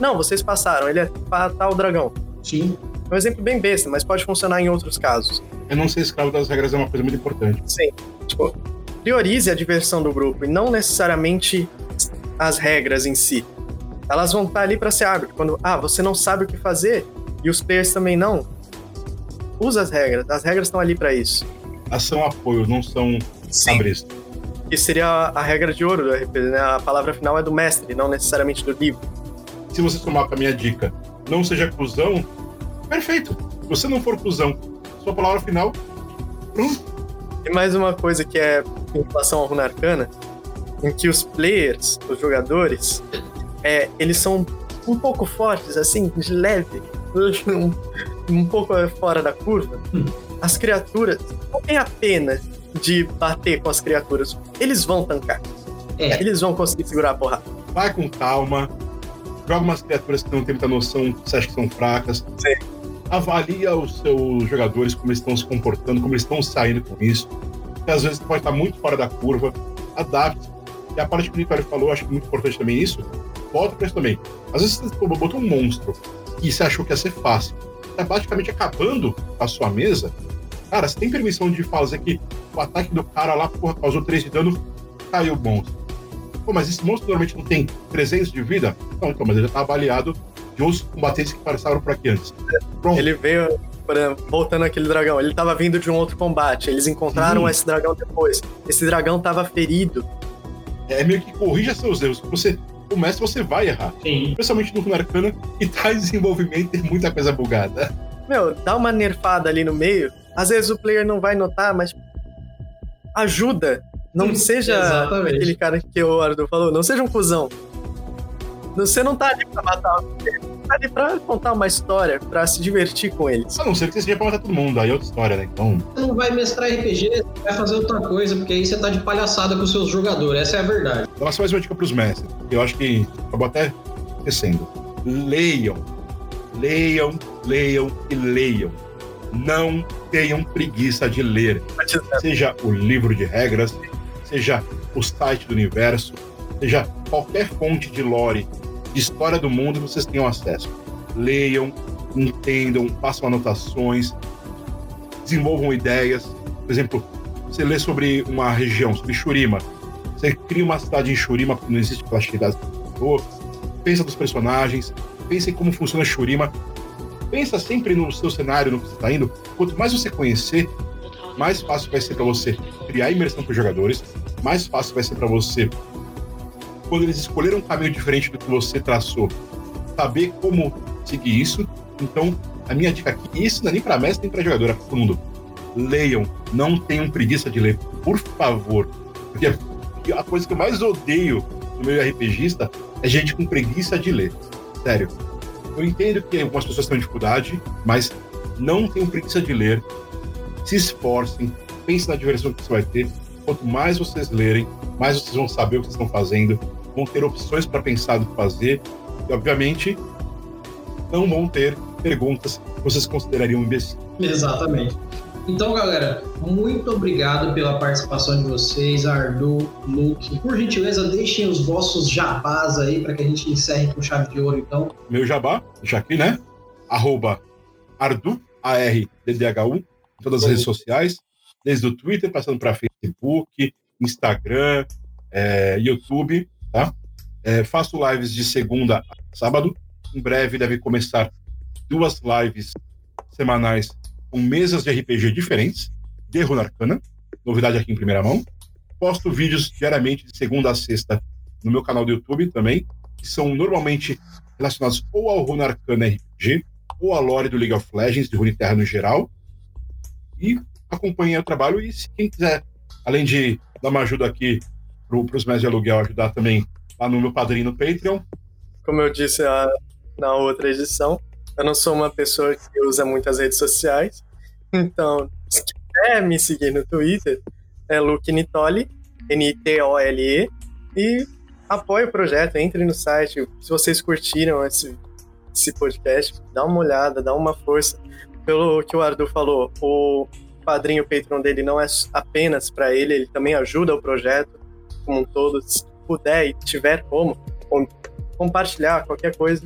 Não, vocês passaram, ele é tal dragão. Sim. É um exemplo bem besta, mas pode funcionar em outros casos. Eu não ser escravo das regras é uma coisa muito importante. Sim. Tipo, priorize a diversão do grupo e não necessariamente as regras em si. Elas vão estar ali para ser árbitro. Quando, ah, você não sabe o que fazer e os players também não. Usa as regras. As regras estão ali para isso. Ação apoio, não são cabristas. Que seria a regra de ouro do RPG, né? A palavra final é do mestre, não necessariamente do livro. Se você tomar com a minha dica, não seja cuzão, perfeito. Se você não for cuzão, sua palavra final, pronto. E mais uma coisa que é em relação ao Runa Arcana, em que os players, os jogadores, é, eles são um pouco fortes, assim, de leve, um, um pouco fora da curva. As criaturas não tem a pena de bater com as criaturas. Eles vão tancar. É. Eles vão conseguir segurar a porrada. Vai com calma. Joga umas criaturas que não tem muita noção, que você acha que são fracas. Sim. Avalia os seus jogadores, como eles estão se comportando, como eles estão saindo com isso. Porque às vezes pode estar muito fora da curva. Adapte. E a parte que o Nicole falou, acho que muito importante também isso. Volta para isso também. Às vezes você botou um monstro e você achou que ia ser fácil. Está praticamente acabando a sua mesa Cara, você tem permissão de fazer que o ataque do cara lá, porra, causou 3 de dano, caiu o monstro. Pô, mas esse monstro normalmente não tem 300 de vida? Não, então, mas ele já tá avaliado de uns combatentes que passaram por aqui antes. Pronto. Ele veio, voltando aquele dragão, ele tava vindo de um outro combate, eles encontraram Sim. esse dragão depois. Esse dragão tava ferido. É meio que corrija seus erros. Você começa, você vai errar. Sim. Especialmente no Arcana, que tá em desenvolvimento e muita coisa bugada. Meu, dá uma nerfada ali no meio, às vezes o player não vai notar, mas ajuda. Não seja Exatamente. aquele cara que o Arthur falou, não seja um cuzão. Você não tá ali pra matar você tá ali pra contar uma história, pra se divertir com eles. A não ser que você seja pra matar todo mundo, aí é outra história, né? Então. Você não vai mestrar RPG, você vai fazer outra coisa, porque aí você tá de palhaçada com os seus jogadores, essa é a verdade. Então, só mais uma dica pros mestres. Eu acho que acabou até esquecendo. Leiam. Leiam, leiam e leiam não tenham preguiça de ler. Seja o livro de regras, seja o site do universo, seja qualquer fonte de lore, de história do mundo vocês tenham acesso. Leiam, entendam, façam anotações, desenvolvam ideias. Por exemplo, você lê sobre uma região, sobre Shurima. Você cria uma cidade em Shurima, porque não existe aquela cidade. Pensa dos personagens, pensa em como funciona Shurima, pensa sempre no seu cenário, no que você está indo. Quanto mais você conhecer, mais fácil vai ser para você criar imersão para os jogadores, mais fácil vai ser para você, quando eles escolheram um caminho diferente do que você traçou, saber como seguir isso. Então, a minha dica aqui, isso não é nem para mestre nem para jogador, é para. Leiam, não tenham preguiça de ler, por favor. Porque a coisa que eu mais odeio no meu RPGista é gente com preguiça de ler. Sério eu entendo que algumas pessoas têm dificuldade, mas não tenham preguiça de ler, se esforcem, pensem na diversão que você vai ter. Quanto mais vocês lerem, mais vocês vão saber o que vocês estão fazendo, vão ter opções para pensar no que fazer, e obviamente não vão ter perguntas que vocês considerariam imbecil. Exatamente. Então, galera, muito obrigado pela participação de vocês, Ardu, Luke. Por gentileza, deixem os vossos jabás aí para que a gente encerre com chave de ouro, então. Meu jabá, já aqui, né? Arroba Ardu, A-R-D-D-H-U, em todas as redes sociais, desde o Twitter, passando para Facebook, Instagram, é, YouTube, tá? É, faço lives de segunda a sábado. Em breve deve começar duas lives semanais com mesas de RPG diferentes, de Runarcana, novidade aqui em primeira mão. Posto vídeos diariamente, de segunda a sexta, no meu canal do YouTube também, que são normalmente relacionados ou ao Runarcana RPG, ou à lore do League of Legends, de Runeterra no geral. E acompanhem o trabalho. E se quem quiser, além de dar uma ajuda aqui para os mestres de aluguel, ajudar também lá no meu padrinho no Patreon. Como eu disse a, na outra edição, eu não sou uma pessoa que usa muitas redes sociais. Então, se quiser me seguir no Twitter, é Luke Nitoli, N-T-O-L-E, e apoie o projeto, entre no site. Se vocês curtiram esse, esse podcast, dá uma olhada, dá uma força. Pelo que o Ardu falou, o padrinho Patreon dele não é apenas para ele, ele também ajuda o projeto como um todo. Se puder e tiver como, compartilhar qualquer coisa,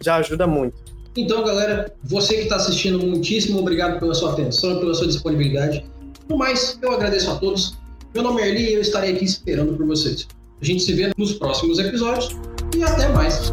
já ajuda muito. Então, galera, você que está assistindo, muitíssimo obrigado pela sua atenção, pela sua disponibilidade. No mais, eu agradeço a todos. Meu nome é Erli e eu estarei aqui esperando por vocês. A gente se vê nos próximos episódios e até mais.